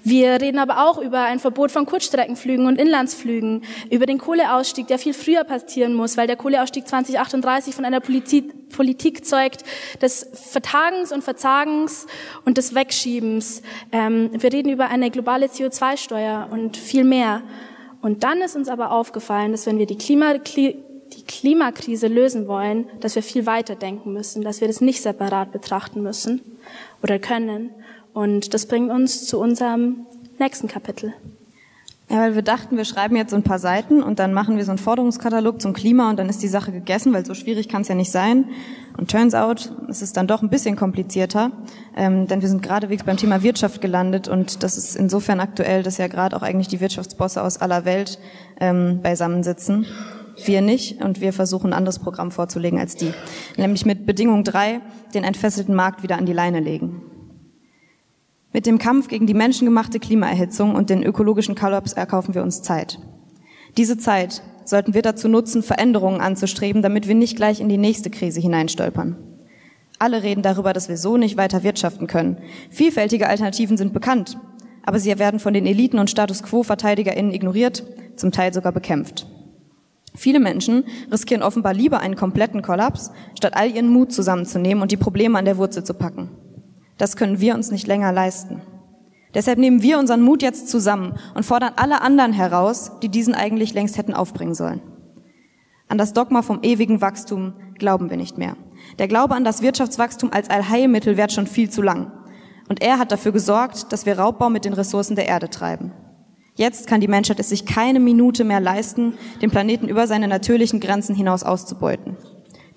wir reden aber auch über ein Verbot von Kurzstreckenflügen und Inlandsflügen, über den Kohleausstieg, der viel früher passieren muss, weil der Kohleausstieg 2038 von einer Politik, Politik zeugt des Vertagens und Verzagens und des Wegschiebens. Ähm, wir reden über eine globale CO2-Steuer und viel mehr. Und dann ist uns aber aufgefallen, dass wenn wir die, Klima, die Klimakrise lösen wollen, dass wir viel weiter denken müssen, dass wir das nicht separat betrachten müssen oder können. Und das bringt uns zu unserem nächsten Kapitel. Ja, weil wir dachten, wir schreiben jetzt so ein paar Seiten und dann machen wir so einen Forderungskatalog zum Klima und dann ist die Sache gegessen, weil so schwierig kann es ja nicht sein. Und turns out, es ist dann doch ein bisschen komplizierter, ähm, denn wir sind geradewegs beim Thema Wirtschaft gelandet und das ist insofern aktuell, dass ja gerade auch eigentlich die Wirtschaftsbosse aus aller Welt ähm, beisammensitzen. Wir nicht und wir versuchen ein anderes Programm vorzulegen als die. Nämlich mit Bedingung drei, den entfesselten Markt wieder an die Leine legen. Mit dem Kampf gegen die menschengemachte Klimaerhitzung und den ökologischen Kollaps erkaufen wir uns Zeit. Diese Zeit sollten wir dazu nutzen, Veränderungen anzustreben, damit wir nicht gleich in die nächste Krise hineinstolpern. Alle reden darüber, dass wir so nicht weiter wirtschaften können. Vielfältige Alternativen sind bekannt, aber sie werden von den Eliten und Status quo-VerteidigerInnen ignoriert, zum Teil sogar bekämpft. Viele Menschen riskieren offenbar lieber einen kompletten Kollaps, statt all ihren Mut zusammenzunehmen und die Probleme an der Wurzel zu packen. Das können wir uns nicht länger leisten. Deshalb nehmen wir unseren Mut jetzt zusammen und fordern alle anderen heraus, die diesen eigentlich längst hätten aufbringen sollen. An das Dogma vom ewigen Wachstum glauben wir nicht mehr. Der Glaube an das Wirtschaftswachstum als Allheilmittel währt schon viel zu lang. Und er hat dafür gesorgt, dass wir Raubbau mit den Ressourcen der Erde treiben. Jetzt kann die Menschheit es sich keine Minute mehr leisten, den Planeten über seine natürlichen Grenzen hinaus auszubeuten.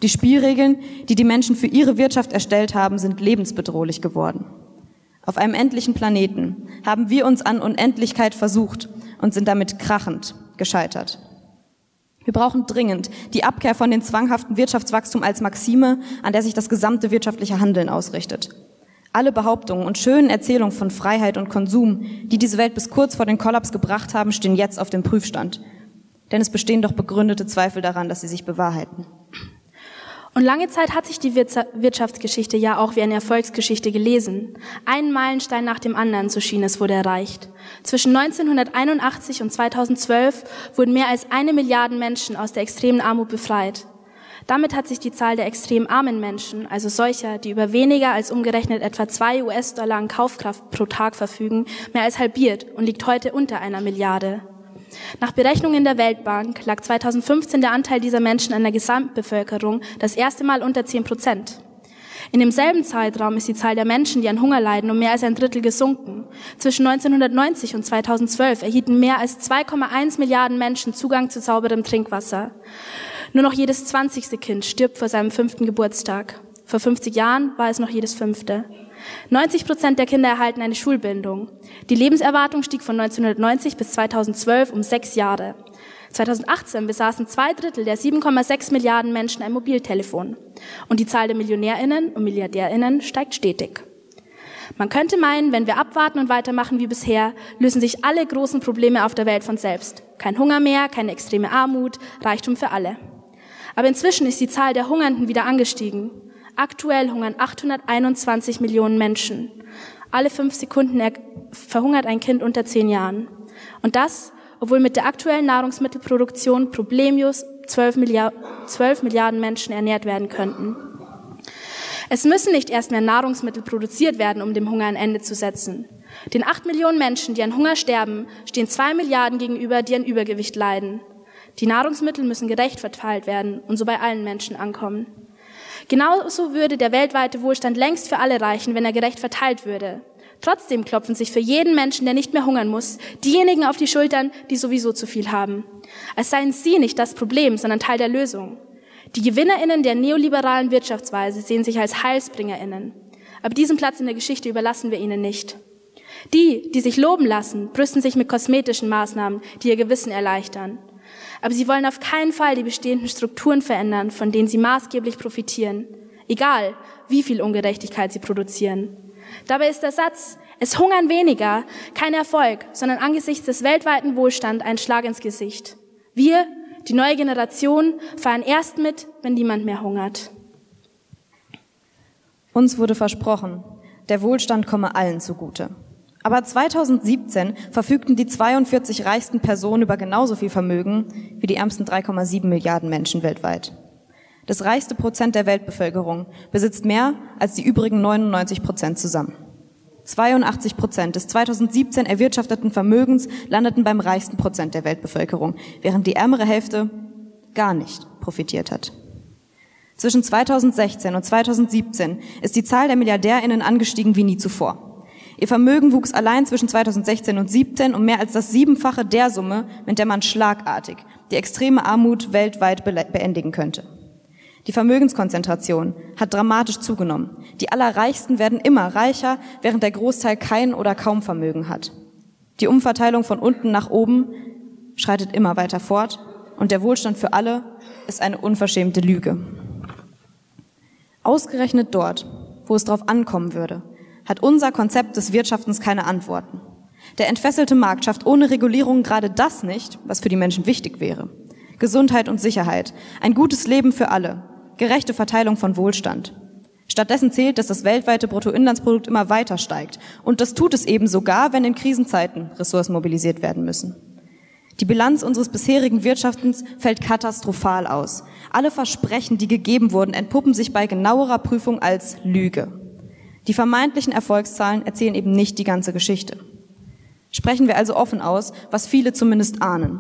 Die Spielregeln, die die Menschen für ihre Wirtschaft erstellt haben, sind lebensbedrohlich geworden. Auf einem endlichen Planeten haben wir uns an Unendlichkeit versucht und sind damit krachend gescheitert. Wir brauchen dringend die Abkehr von dem zwanghaften Wirtschaftswachstum als Maxime, an der sich das gesamte wirtschaftliche Handeln ausrichtet. Alle Behauptungen und schönen Erzählungen von Freiheit und Konsum, die diese Welt bis kurz vor den Kollaps gebracht haben, stehen jetzt auf dem Prüfstand. Denn es bestehen doch begründete Zweifel daran, dass sie sich bewahrheiten. Und lange Zeit hat sich die Wirtschaftsgeschichte ja auch wie eine Erfolgsgeschichte gelesen. Ein Meilenstein nach dem anderen, so schien es, wurde erreicht. Zwischen 1981 und 2012 wurden mehr als eine Milliarde Menschen aus der extremen Armut befreit. Damit hat sich die Zahl der extrem armen Menschen, also solcher, die über weniger als umgerechnet etwa zwei US-Dollar an Kaufkraft pro Tag verfügen, mehr als halbiert und liegt heute unter einer Milliarde. Nach Berechnungen der Weltbank lag 2015 der Anteil dieser Menschen an der Gesamtbevölkerung das erste Mal unter 10 Prozent. In demselben Zeitraum ist die Zahl der Menschen, die an Hunger leiden, um mehr als ein Drittel gesunken. Zwischen 1990 und 2012 erhielten mehr als 2,1 Milliarden Menschen Zugang zu sauberem Trinkwasser. Nur noch jedes zwanzigste Kind stirbt vor seinem fünften Geburtstag. Vor 50 Jahren war es noch jedes fünfte. 90 Prozent der Kinder erhalten eine Schulbildung. Die Lebenserwartung stieg von 1990 bis 2012 um sechs Jahre. 2018 besaßen zwei Drittel der 7,6 Milliarden Menschen ein Mobiltelefon. Und die Zahl der Millionärinnen und Milliardärinnen steigt stetig. Man könnte meinen, wenn wir abwarten und weitermachen wie bisher, lösen sich alle großen Probleme auf der Welt von selbst. Kein Hunger mehr, keine extreme Armut, Reichtum für alle. Aber inzwischen ist die Zahl der Hungernden wieder angestiegen. Aktuell hungern 821 Millionen Menschen. Alle fünf Sekunden verhungert ein Kind unter zehn Jahren. Und das, obwohl mit der aktuellen Nahrungsmittelproduktion problemlos 12, Milliard, 12 Milliarden Menschen ernährt werden könnten. Es müssen nicht erst mehr Nahrungsmittel produziert werden, um dem Hunger ein Ende zu setzen. Den acht Millionen Menschen, die an Hunger sterben, stehen zwei Milliarden gegenüber, die an Übergewicht leiden. Die Nahrungsmittel müssen gerecht verteilt werden und so bei allen Menschen ankommen. Genauso würde der weltweite Wohlstand längst für alle reichen, wenn er gerecht verteilt würde. Trotzdem klopfen sich für jeden Menschen, der nicht mehr hungern muss, diejenigen auf die Schultern, die sowieso zu viel haben. Als seien sie nicht das Problem, sondern Teil der Lösung. Die Gewinnerinnen der neoliberalen Wirtschaftsweise sehen sich als Heilsbringerinnen. Aber diesen Platz in der Geschichte überlassen wir ihnen nicht. Die, die sich loben lassen, brüsten sich mit kosmetischen Maßnahmen, die ihr Gewissen erleichtern. Aber sie wollen auf keinen Fall die bestehenden Strukturen verändern, von denen sie maßgeblich profitieren. egal wie viel Ungerechtigkeit sie produzieren. Dabei ist der Satz, es hungern weniger, kein Erfolg, sondern angesichts des weltweiten Wohlstands ein Schlag ins Gesicht. Wir, die neue Generation, feiern erst mit, wenn niemand mehr hungert. Uns wurde versprochen, der Wohlstand komme allen zugute. Aber 2017 verfügten die 42 reichsten Personen über genauso viel Vermögen wie die ärmsten 3,7 Milliarden Menschen weltweit. Das reichste Prozent der Weltbevölkerung besitzt mehr als die übrigen 99 Prozent zusammen. 82 Prozent des 2017 erwirtschafteten Vermögens landeten beim reichsten Prozent der Weltbevölkerung, während die ärmere Hälfte gar nicht profitiert hat. Zwischen 2016 und 2017 ist die Zahl der Milliardärinnen angestiegen wie nie zuvor. Ihr Vermögen wuchs allein zwischen 2016 und 2017 um mehr als das Siebenfache der Summe, mit der man schlagartig die extreme Armut weltweit beendigen könnte. Die Vermögenskonzentration hat dramatisch zugenommen. Die Allerreichsten werden immer reicher, während der Großteil kein oder kaum Vermögen hat. Die Umverteilung von unten nach oben schreitet immer weiter fort und der Wohlstand für alle ist eine unverschämte Lüge. Ausgerechnet dort, wo es darauf ankommen würde, hat unser Konzept des Wirtschaftens keine Antworten. Der entfesselte Markt schafft ohne Regulierung gerade das nicht, was für die Menschen wichtig wäre. Gesundheit und Sicherheit, ein gutes Leben für alle, gerechte Verteilung von Wohlstand. Stattdessen zählt, dass das weltweite Bruttoinlandsprodukt immer weiter steigt. Und das tut es eben sogar, wenn in Krisenzeiten Ressourcen mobilisiert werden müssen. Die Bilanz unseres bisherigen Wirtschaftens fällt katastrophal aus. Alle Versprechen, die gegeben wurden, entpuppen sich bei genauerer Prüfung als Lüge. Die vermeintlichen Erfolgszahlen erzählen eben nicht die ganze Geschichte. Sprechen wir also offen aus, was viele zumindest ahnen.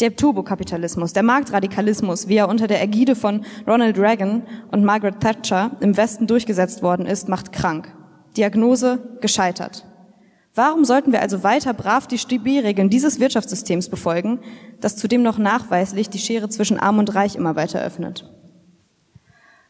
Der Turbokapitalismus, der Marktradikalismus, wie er unter der Ägide von Ronald Reagan und Margaret Thatcher im Westen durchgesetzt worden ist, macht krank. Diagnose gescheitert. Warum sollten wir also weiter brav die Spielregeln dieses Wirtschaftssystems befolgen, das zudem noch nachweislich die Schere zwischen Arm und Reich immer weiter öffnet?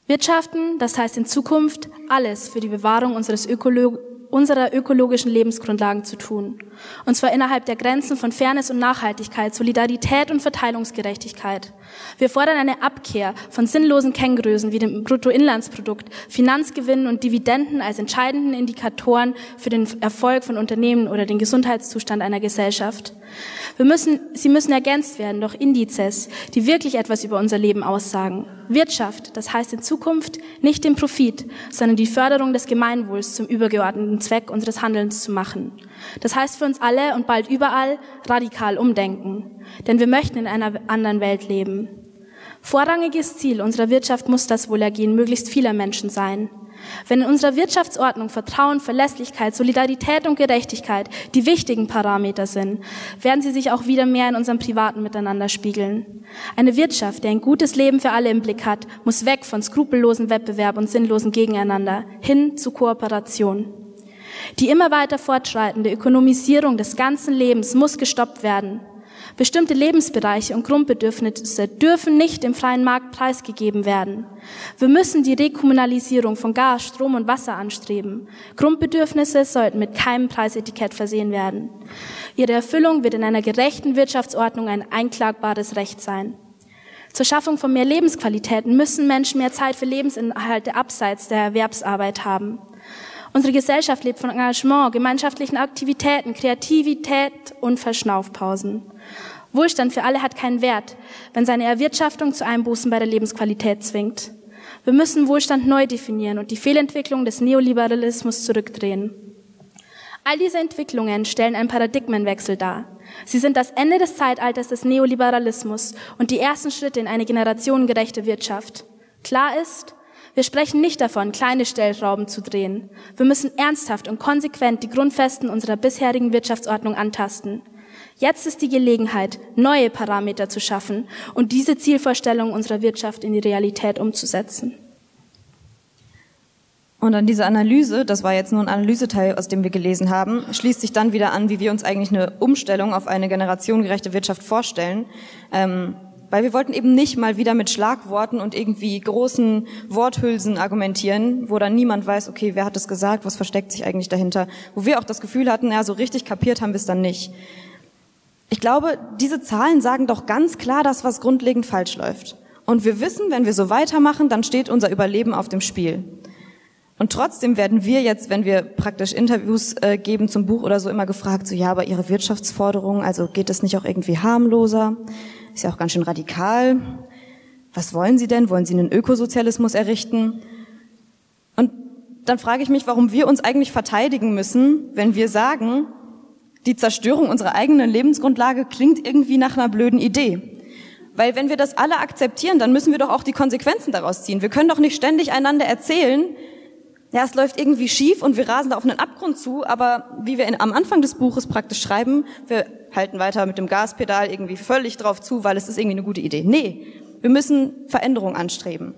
Wirtschaften, das heißt in Zukunft alles für die Bewahrung unseres Ökolo unserer ökologischen Lebensgrundlagen zu tun. Und zwar innerhalb der Grenzen von Fairness und Nachhaltigkeit, Solidarität und Verteilungsgerechtigkeit. Wir fordern eine Abkehr von sinnlosen Kenngrößen wie dem Bruttoinlandsprodukt, Finanzgewinnen und Dividenden als entscheidenden Indikatoren für den Erfolg von Unternehmen oder den Gesundheitszustand einer Gesellschaft. Wir müssen, sie müssen ergänzt werden durch Indizes, die wirklich etwas über unser Leben aussagen. Wirtschaft, das heißt in Zukunft nicht den Profit, sondern die Förderung des Gemeinwohls zum übergeordneten Zweck unseres Handelns zu machen. Das heißt für uns alle und bald überall radikal umdenken. Denn wir möchten in einer anderen Welt leben. Vorrangiges Ziel unserer Wirtschaft muss das Wohlergehen möglichst vieler Menschen sein. Wenn in unserer Wirtschaftsordnung Vertrauen, Verlässlichkeit, Solidarität und Gerechtigkeit die wichtigen Parameter sind, werden sie sich auch wieder mehr in unserem privaten Miteinander spiegeln. Eine Wirtschaft, die ein gutes Leben für alle im Blick hat, muss weg von skrupellosen Wettbewerb und sinnlosen Gegeneinander hin zu Kooperation. Die immer weiter fortschreitende Ökonomisierung des ganzen Lebens muss gestoppt werden. Bestimmte Lebensbereiche und Grundbedürfnisse dürfen nicht im freien Markt preisgegeben werden. Wir müssen die Rekommunalisierung von Gas, Strom und Wasser anstreben. Grundbedürfnisse sollten mit keinem Preisetikett versehen werden. Ihre Erfüllung wird in einer gerechten Wirtschaftsordnung ein einklagbares Recht sein. Zur Schaffung von mehr Lebensqualitäten müssen Menschen mehr Zeit für Lebensinhalte abseits der Erwerbsarbeit haben. Unsere Gesellschaft lebt von Engagement, gemeinschaftlichen Aktivitäten, Kreativität und Verschnaufpausen. Wohlstand für alle hat keinen Wert, wenn seine Erwirtschaftung zu Einbußen bei der Lebensqualität zwingt. Wir müssen Wohlstand neu definieren und die Fehlentwicklung des Neoliberalismus zurückdrehen. All diese Entwicklungen stellen einen Paradigmenwechsel dar. Sie sind das Ende des Zeitalters des Neoliberalismus und die ersten Schritte in eine generationengerechte Wirtschaft. Klar ist, wir sprechen nicht davon, kleine Stellschrauben zu drehen. Wir müssen ernsthaft und konsequent die Grundfesten unserer bisherigen Wirtschaftsordnung antasten. Jetzt ist die Gelegenheit, neue Parameter zu schaffen und diese Zielvorstellung unserer Wirtschaft in die Realität umzusetzen. Und an diese Analyse, das war jetzt nur ein Analyseteil, aus dem wir gelesen haben, schließt sich dann wieder an, wie wir uns eigentlich eine Umstellung auf eine generationengerechte Wirtschaft vorstellen. Ähm, weil wir wollten eben nicht mal wieder mit Schlagworten und irgendwie großen Worthülsen argumentieren, wo dann niemand weiß, okay, wer hat das gesagt, was versteckt sich eigentlich dahinter, wo wir auch das Gefühl hatten, ja, so richtig kapiert haben wir es dann nicht. Ich glaube, diese Zahlen sagen doch ganz klar das, was grundlegend falsch läuft. Und wir wissen, wenn wir so weitermachen, dann steht unser Überleben auf dem Spiel. Und trotzdem werden wir jetzt, wenn wir praktisch Interviews äh, geben zum Buch oder so, immer gefragt, so ja, aber Ihre Wirtschaftsforderungen, also geht das nicht auch irgendwie harmloser? Ist ja auch ganz schön radikal. Was wollen Sie denn? Wollen Sie einen Ökosozialismus errichten? Und dann frage ich mich, warum wir uns eigentlich verteidigen müssen, wenn wir sagen, die Zerstörung unserer eigenen Lebensgrundlage klingt irgendwie nach einer blöden Idee. Weil wenn wir das alle akzeptieren, dann müssen wir doch auch die Konsequenzen daraus ziehen. Wir können doch nicht ständig einander erzählen, ja, es läuft irgendwie schief und wir rasen da auf einen Abgrund zu, aber wie wir in, am Anfang des Buches praktisch schreiben, wir halten weiter mit dem Gaspedal irgendwie völlig drauf zu, weil es ist irgendwie eine gute Idee. Nee, wir müssen Veränderung anstreben.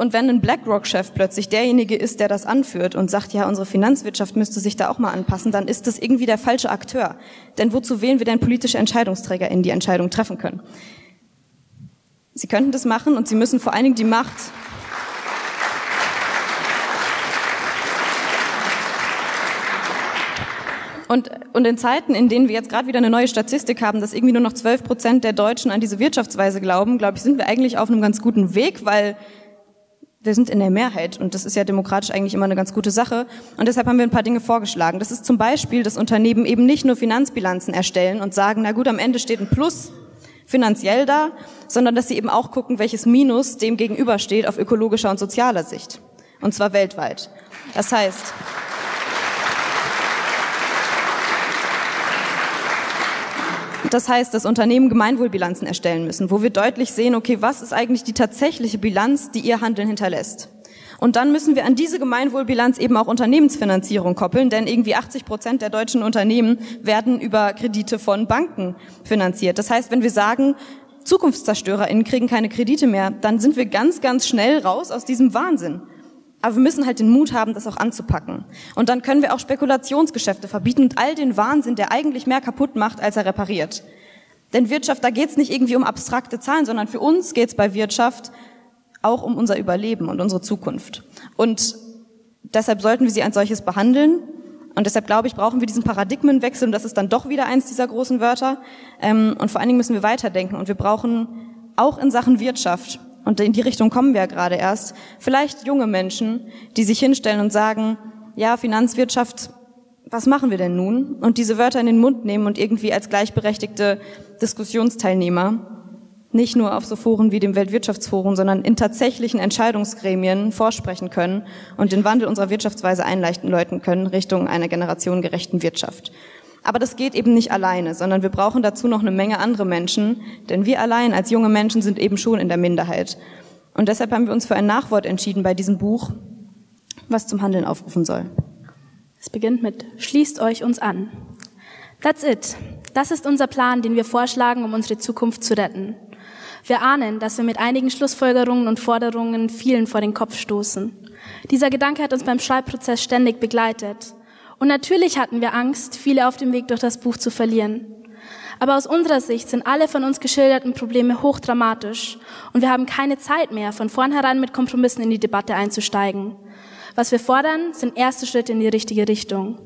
Und wenn ein BlackRock-Chef plötzlich derjenige ist, der das anführt und sagt, ja, unsere Finanzwirtschaft müsste sich da auch mal anpassen, dann ist das irgendwie der falsche Akteur. Denn wozu wählen wir denn politische Entscheidungsträger in die Entscheidung treffen können? Sie könnten das machen und sie müssen vor allen Dingen die Macht Und, und in Zeiten, in denen wir jetzt gerade wieder eine neue Statistik haben, dass irgendwie nur noch 12 Prozent der Deutschen an diese Wirtschaftsweise glauben, glaube ich, sind wir eigentlich auf einem ganz guten Weg, weil wir sind in der Mehrheit und das ist ja demokratisch eigentlich immer eine ganz gute Sache. Und deshalb haben wir ein paar Dinge vorgeschlagen. Das ist zum Beispiel, dass Unternehmen eben nicht nur Finanzbilanzen erstellen und sagen, na gut, am Ende steht ein Plus finanziell da, sondern dass sie eben auch gucken, welches Minus dem gegenübersteht auf ökologischer und sozialer Sicht. Und zwar weltweit. Das heißt, Das heißt, dass Unternehmen Gemeinwohlbilanzen erstellen müssen, wo wir deutlich sehen, okay, was ist eigentlich die tatsächliche Bilanz, die ihr Handeln hinterlässt? Und dann müssen wir an diese Gemeinwohlbilanz eben auch Unternehmensfinanzierung koppeln, denn irgendwie 80 Prozent der deutschen Unternehmen werden über Kredite von Banken finanziert. Das heißt, wenn wir sagen, ZukunftszerstörerInnen kriegen keine Kredite mehr, dann sind wir ganz, ganz schnell raus aus diesem Wahnsinn. Aber wir müssen halt den Mut haben, das auch anzupacken. Und dann können wir auch Spekulationsgeschäfte verbieten und all den Wahnsinn, der eigentlich mehr kaputt macht, als er repariert. Denn Wirtschaft, da geht es nicht irgendwie um abstrakte Zahlen, sondern für uns geht es bei Wirtschaft auch um unser Überleben und unsere Zukunft. Und deshalb sollten wir sie als solches behandeln. Und deshalb glaube ich, brauchen wir diesen Paradigmenwechsel. Und das ist dann doch wieder eins dieser großen Wörter. Ähm, und vor allen Dingen müssen wir weiterdenken. Und wir brauchen auch in Sachen Wirtschaft und in die Richtung kommen wir ja gerade erst, vielleicht junge Menschen, die sich hinstellen und sagen, ja, Finanzwirtschaft, was machen wir denn nun? Und diese Wörter in den Mund nehmen und irgendwie als gleichberechtigte Diskussionsteilnehmer nicht nur auf so Foren wie dem Weltwirtschaftsforum, sondern in tatsächlichen Entscheidungsgremien vorsprechen können und den Wandel unserer Wirtschaftsweise einleiten können Richtung einer generationengerechten Wirtschaft. Aber das geht eben nicht alleine, sondern wir brauchen dazu noch eine Menge andere Menschen, denn wir allein als junge Menschen sind eben schon in der Minderheit. Und deshalb haben wir uns für ein Nachwort entschieden bei diesem Buch, was zum Handeln aufrufen soll. Es beginnt mit Schließt euch uns an. That's it. Das ist unser Plan, den wir vorschlagen, um unsere Zukunft zu retten. Wir ahnen, dass wir mit einigen Schlussfolgerungen und Forderungen vielen vor den Kopf stoßen. Dieser Gedanke hat uns beim Schreibprozess ständig begleitet. Und natürlich hatten wir Angst, viele auf dem Weg durch das Buch zu verlieren. Aber aus unserer Sicht sind alle von uns geschilderten Probleme hochdramatisch und wir haben keine Zeit mehr, von vornherein mit Kompromissen in die Debatte einzusteigen. Was wir fordern, sind erste Schritte in die richtige Richtung.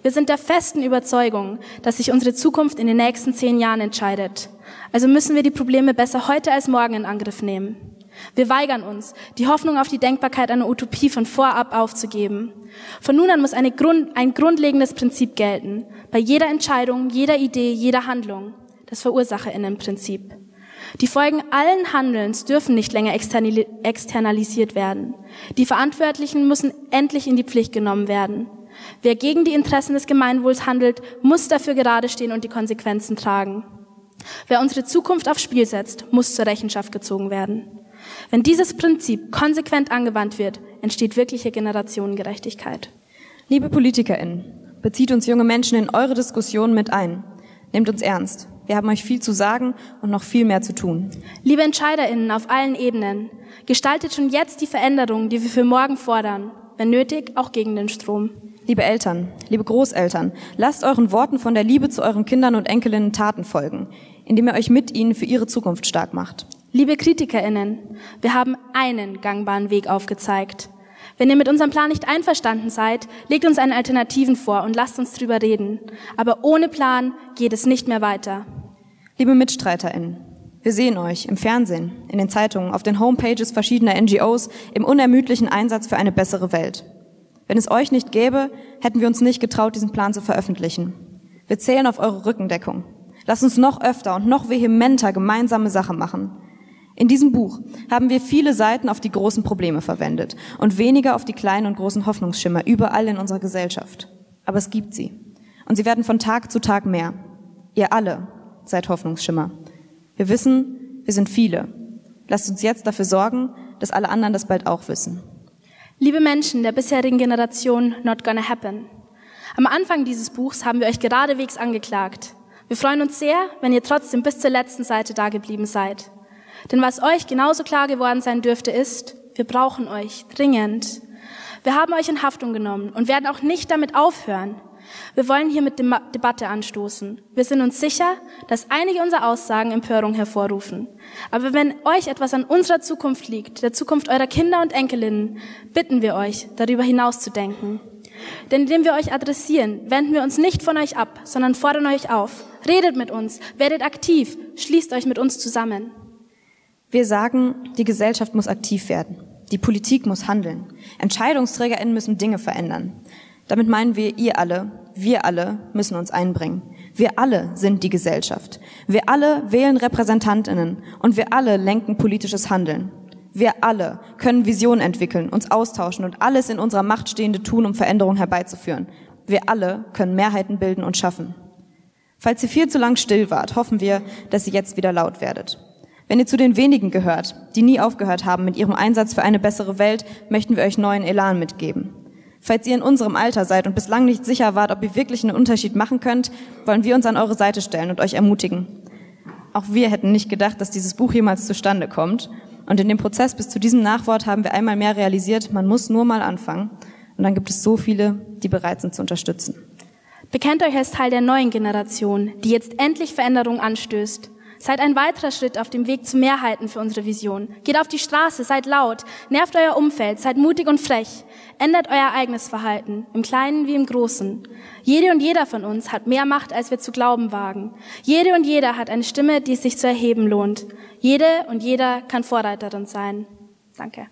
Wir sind der festen Überzeugung, dass sich unsere Zukunft in den nächsten zehn Jahren entscheidet. Also müssen wir die Probleme besser heute als morgen in Angriff nehmen. Wir weigern uns, die Hoffnung auf die Denkbarkeit einer Utopie von vorab aufzugeben. Von nun an muss Grund, ein grundlegendes Prinzip gelten. Bei jeder Entscheidung, jeder Idee, jeder Handlung. Das Verursacherinnenprinzip. Die Folgen allen Handelns dürfen nicht länger externalisiert werden. Die Verantwortlichen müssen endlich in die Pflicht genommen werden. Wer gegen die Interessen des Gemeinwohls handelt, muss dafür gerade stehen und die Konsequenzen tragen. Wer unsere Zukunft aufs Spiel setzt, muss zur Rechenschaft gezogen werden. Wenn dieses Prinzip konsequent angewandt wird, entsteht wirkliche Generationengerechtigkeit. Liebe PolitikerInnen, bezieht uns junge Menschen in eure Diskussionen mit ein. Nehmt uns ernst. Wir haben euch viel zu sagen und noch viel mehr zu tun. Liebe EntscheiderInnen auf allen Ebenen, gestaltet schon jetzt die Veränderungen, die wir für morgen fordern. Wenn nötig, auch gegen den Strom. Liebe Eltern, liebe Großeltern, lasst euren Worten von der Liebe zu euren Kindern und Enkelinnen Taten folgen, indem ihr euch mit ihnen für ihre Zukunft stark macht. Liebe KritikerInnen, wir haben einen gangbaren Weg aufgezeigt. Wenn ihr mit unserem Plan nicht einverstanden seid, legt uns einen Alternativen vor und lasst uns drüber reden. Aber ohne Plan geht es nicht mehr weiter. Liebe MitstreiterInnen, Wir sehen euch im Fernsehen, in den Zeitungen, auf den Homepages verschiedener NGOs im unermüdlichen Einsatz für eine bessere Welt. Wenn es euch nicht gäbe, hätten wir uns nicht getraut, diesen Plan zu veröffentlichen. Wir zählen auf eure Rückendeckung. Lasst uns noch öfter und noch vehementer gemeinsame Sache machen. In diesem Buch haben wir viele Seiten auf die großen Probleme verwendet und weniger auf die kleinen und großen Hoffnungsschimmer überall in unserer Gesellschaft. Aber es gibt sie. Und sie werden von Tag zu Tag mehr. Ihr alle seid Hoffnungsschimmer. Wir wissen, wir sind viele. Lasst uns jetzt dafür sorgen, dass alle anderen das bald auch wissen. Liebe Menschen der bisherigen Generation, not gonna happen. Am Anfang dieses Buchs haben wir euch geradewegs angeklagt. Wir freuen uns sehr, wenn ihr trotzdem bis zur letzten Seite dageblieben seid. Denn was euch genauso klar geworden sein dürfte, ist, wir brauchen euch dringend. Wir haben euch in Haftung genommen und werden auch nicht damit aufhören. Wir wollen hier mit dem Debatte anstoßen. Wir sind uns sicher, dass einige unserer Aussagen Empörung hervorrufen. Aber wenn euch etwas an unserer Zukunft liegt, der Zukunft eurer Kinder und Enkelinnen, bitten wir euch, darüber hinaus zu denken. Denn indem wir euch adressieren, wenden wir uns nicht von euch ab, sondern fordern euch auf. Redet mit uns, werdet aktiv, schließt euch mit uns zusammen. Wir sagen, die Gesellschaft muss aktiv werden. Die Politik muss handeln. EntscheidungsträgerInnen müssen Dinge verändern. Damit meinen wir, ihr alle, wir alle müssen uns einbringen. Wir alle sind die Gesellschaft. Wir alle wählen Repräsentantinnen und wir alle lenken politisches Handeln. Wir alle können Visionen entwickeln, uns austauschen und alles in unserer Macht Stehende tun, um Veränderungen herbeizuführen. Wir alle können Mehrheiten bilden und schaffen. Falls ihr viel zu lang still wart, hoffen wir, dass ihr jetzt wieder laut werdet. Wenn ihr zu den wenigen gehört, die nie aufgehört haben mit ihrem Einsatz für eine bessere Welt, möchten wir euch neuen Elan mitgeben. Falls ihr in unserem Alter seid und bislang nicht sicher wart, ob ihr wirklich einen Unterschied machen könnt, wollen wir uns an eure Seite stellen und euch ermutigen. Auch wir hätten nicht gedacht, dass dieses Buch jemals zustande kommt. Und in dem Prozess bis zu diesem Nachwort haben wir einmal mehr realisiert, man muss nur mal anfangen. Und dann gibt es so viele, die bereit sind zu unterstützen. Bekennt euch als Teil der neuen Generation, die jetzt endlich Veränderung anstößt. Seid ein weiterer Schritt auf dem Weg zu Mehrheiten für unsere Vision. Geht auf die Straße, seid laut, nervt euer Umfeld, seid mutig und frech. Ändert euer eigenes Verhalten, im Kleinen wie im Großen. Jede und jeder von uns hat mehr Macht, als wir zu glauben wagen. Jede und jeder hat eine Stimme, die es sich zu erheben lohnt. Jede und jeder kann Vorreiterin sein. Danke.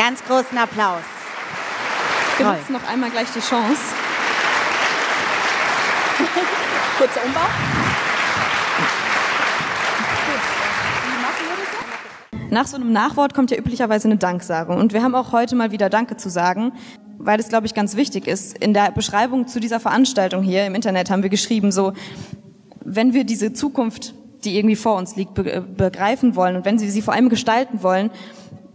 Ganz großen Applaus. Wir nutzen noch einmal gleich die Chance. Kurzer Umbau. Nach so einem Nachwort kommt ja üblicherweise eine Danksagung. Und wir haben auch heute mal wieder Danke zu sagen, weil es, glaube ich, ganz wichtig ist. In der Beschreibung zu dieser Veranstaltung hier im Internet haben wir geschrieben, so, wenn wir diese Zukunft, die irgendwie vor uns liegt, begreifen wollen und wenn wir sie vor allem gestalten wollen,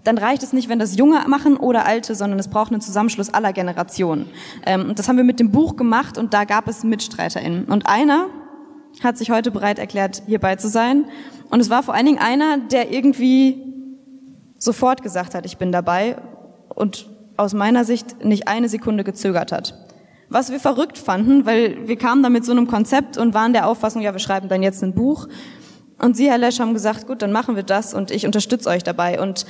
dann reicht es nicht, wenn das Junge machen oder Alte, sondern es braucht einen Zusammenschluss aller Generationen. Ähm, und das haben wir mit dem Buch gemacht und da gab es MitstreiterInnen. Und einer hat sich heute bereit erklärt, hierbei zu sein. Und es war vor allen Dingen einer, der irgendwie sofort gesagt hat, ich bin dabei und aus meiner Sicht nicht eine Sekunde gezögert hat. Was wir verrückt fanden, weil wir kamen da mit so einem Konzept und waren der Auffassung, ja, wir schreiben dann jetzt ein Buch. Und Sie, Herr Lesch, haben gesagt, gut, dann machen wir das und ich unterstütze euch dabei. Und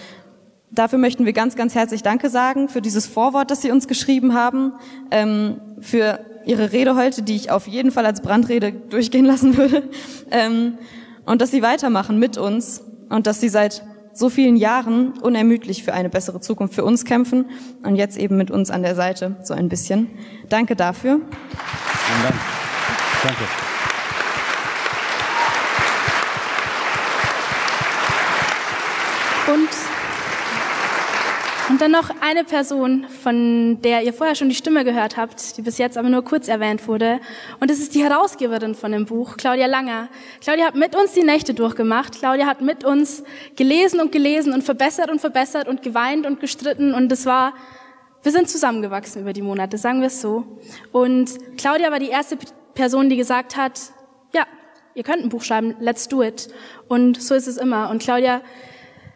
Dafür möchten wir ganz, ganz herzlich Danke sagen für dieses Vorwort, das Sie uns geschrieben haben, ähm, für Ihre Rede heute, die ich auf jeden Fall als Brandrede durchgehen lassen würde, ähm, und dass Sie weitermachen mit uns und dass Sie seit so vielen Jahren unermüdlich für eine bessere Zukunft für uns kämpfen und jetzt eben mit uns an der Seite so ein bisschen. Danke dafür. Vielen Dank. Danke. Und und dann noch eine Person, von der ihr vorher schon die Stimme gehört habt, die bis jetzt aber nur kurz erwähnt wurde. Und das ist die Herausgeberin von dem Buch, Claudia Langer. Claudia hat mit uns die Nächte durchgemacht. Claudia hat mit uns gelesen und gelesen und verbessert und verbessert und geweint und gestritten. Und es war, wir sind zusammengewachsen über die Monate, sagen wir es so. Und Claudia war die erste Person, die gesagt hat, ja, ihr könnt ein Buch schreiben, let's do it. Und so ist es immer. Und Claudia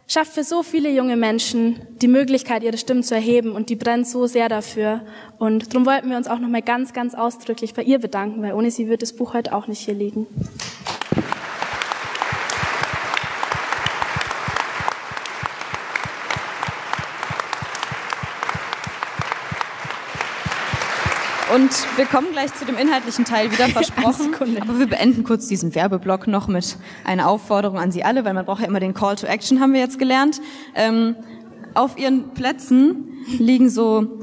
schafft für so viele junge Menschen die Möglichkeit, ihre Stimmen zu erheben und die brennt so sehr dafür. Und darum wollten wir uns auch nochmal ganz, ganz ausdrücklich bei ihr bedanken, weil ohne sie wird das Buch heute auch nicht hier liegen. Und wir kommen gleich zu dem inhaltlichen Teil wieder versprochen. Aber wir beenden kurz diesen Werbeblock noch mit einer Aufforderung an Sie alle, weil man braucht ja immer den Call to Action, haben wir jetzt gelernt. Ähm, auf Ihren Plätzen liegen so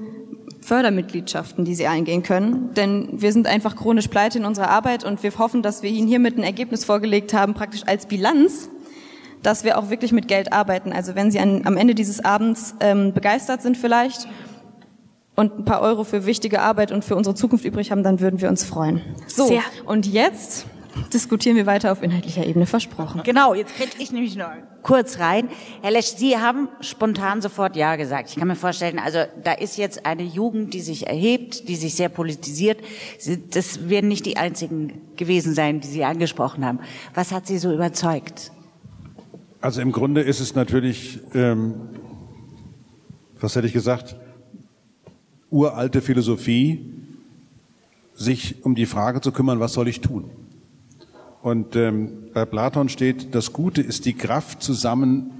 Fördermitgliedschaften, die Sie eingehen können. Denn wir sind einfach chronisch pleite in unserer Arbeit und wir hoffen, dass wir Ihnen hiermit ein Ergebnis vorgelegt haben, praktisch als Bilanz, dass wir auch wirklich mit Geld arbeiten. Also wenn Sie an, am Ende dieses Abends ähm, begeistert sind vielleicht und ein paar Euro für wichtige Arbeit und für unsere Zukunft übrig haben, dann würden wir uns freuen. So, Sehr. und jetzt diskutieren wir weiter auf inhaltlicher Ebene, versprochen. Genau, jetzt kriege ich nämlich noch kurz rein. Herr Lesch, Sie haben spontan sofort Ja gesagt. Ich kann mir vorstellen, also da ist jetzt eine Jugend, die sich erhebt, die sich sehr politisiert. Sie- Das werden nicht die einzigen gewesen sein, die Sie angesprochen haben. Was hat Sie so überzeugt? Also im Grunde ist es natürlich, ähm, was hätte ich gesagt, uralte Philosophie, sich um die Frage zu kümmern, was soll ich tun? Und ähm, bei Platon steht, das Gute ist die Kraft, zusammen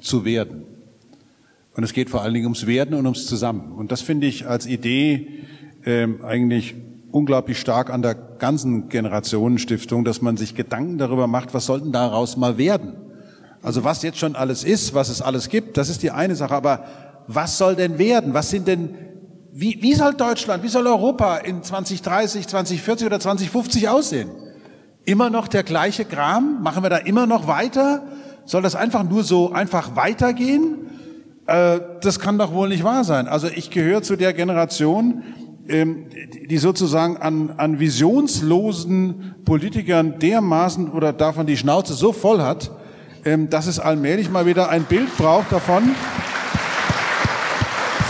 zu werden. Und es geht vor allen Dingen ums Werden und ums Zusammen. Und das finde ich als Idee ähm, eigentlich unglaublich stark an der ganzen Generationenstiftung, dass man sich Gedanken darüber macht, was sollten daraus mal werden? Also was jetzt schon alles ist, was es alles gibt, das ist die eine Sache. Aber was soll denn werden? Was sind denn, wie, wie soll Deutschland, wie soll Europa in 2030, 2040 oder 2050 aussehen? Immer noch der gleiche Kram? Machen wir da immer noch weiter? Soll das einfach nur so einfach weitergehen? Äh, das kann doch wohl nicht wahr sein. Also ich gehöre zu der Generation, ähm, die- sozusagen an, an visionslosen Politikern dermaßen oder davon die Schnauze so voll hat, ähm, dass es allmählich mal wieder ein Bild braucht davon.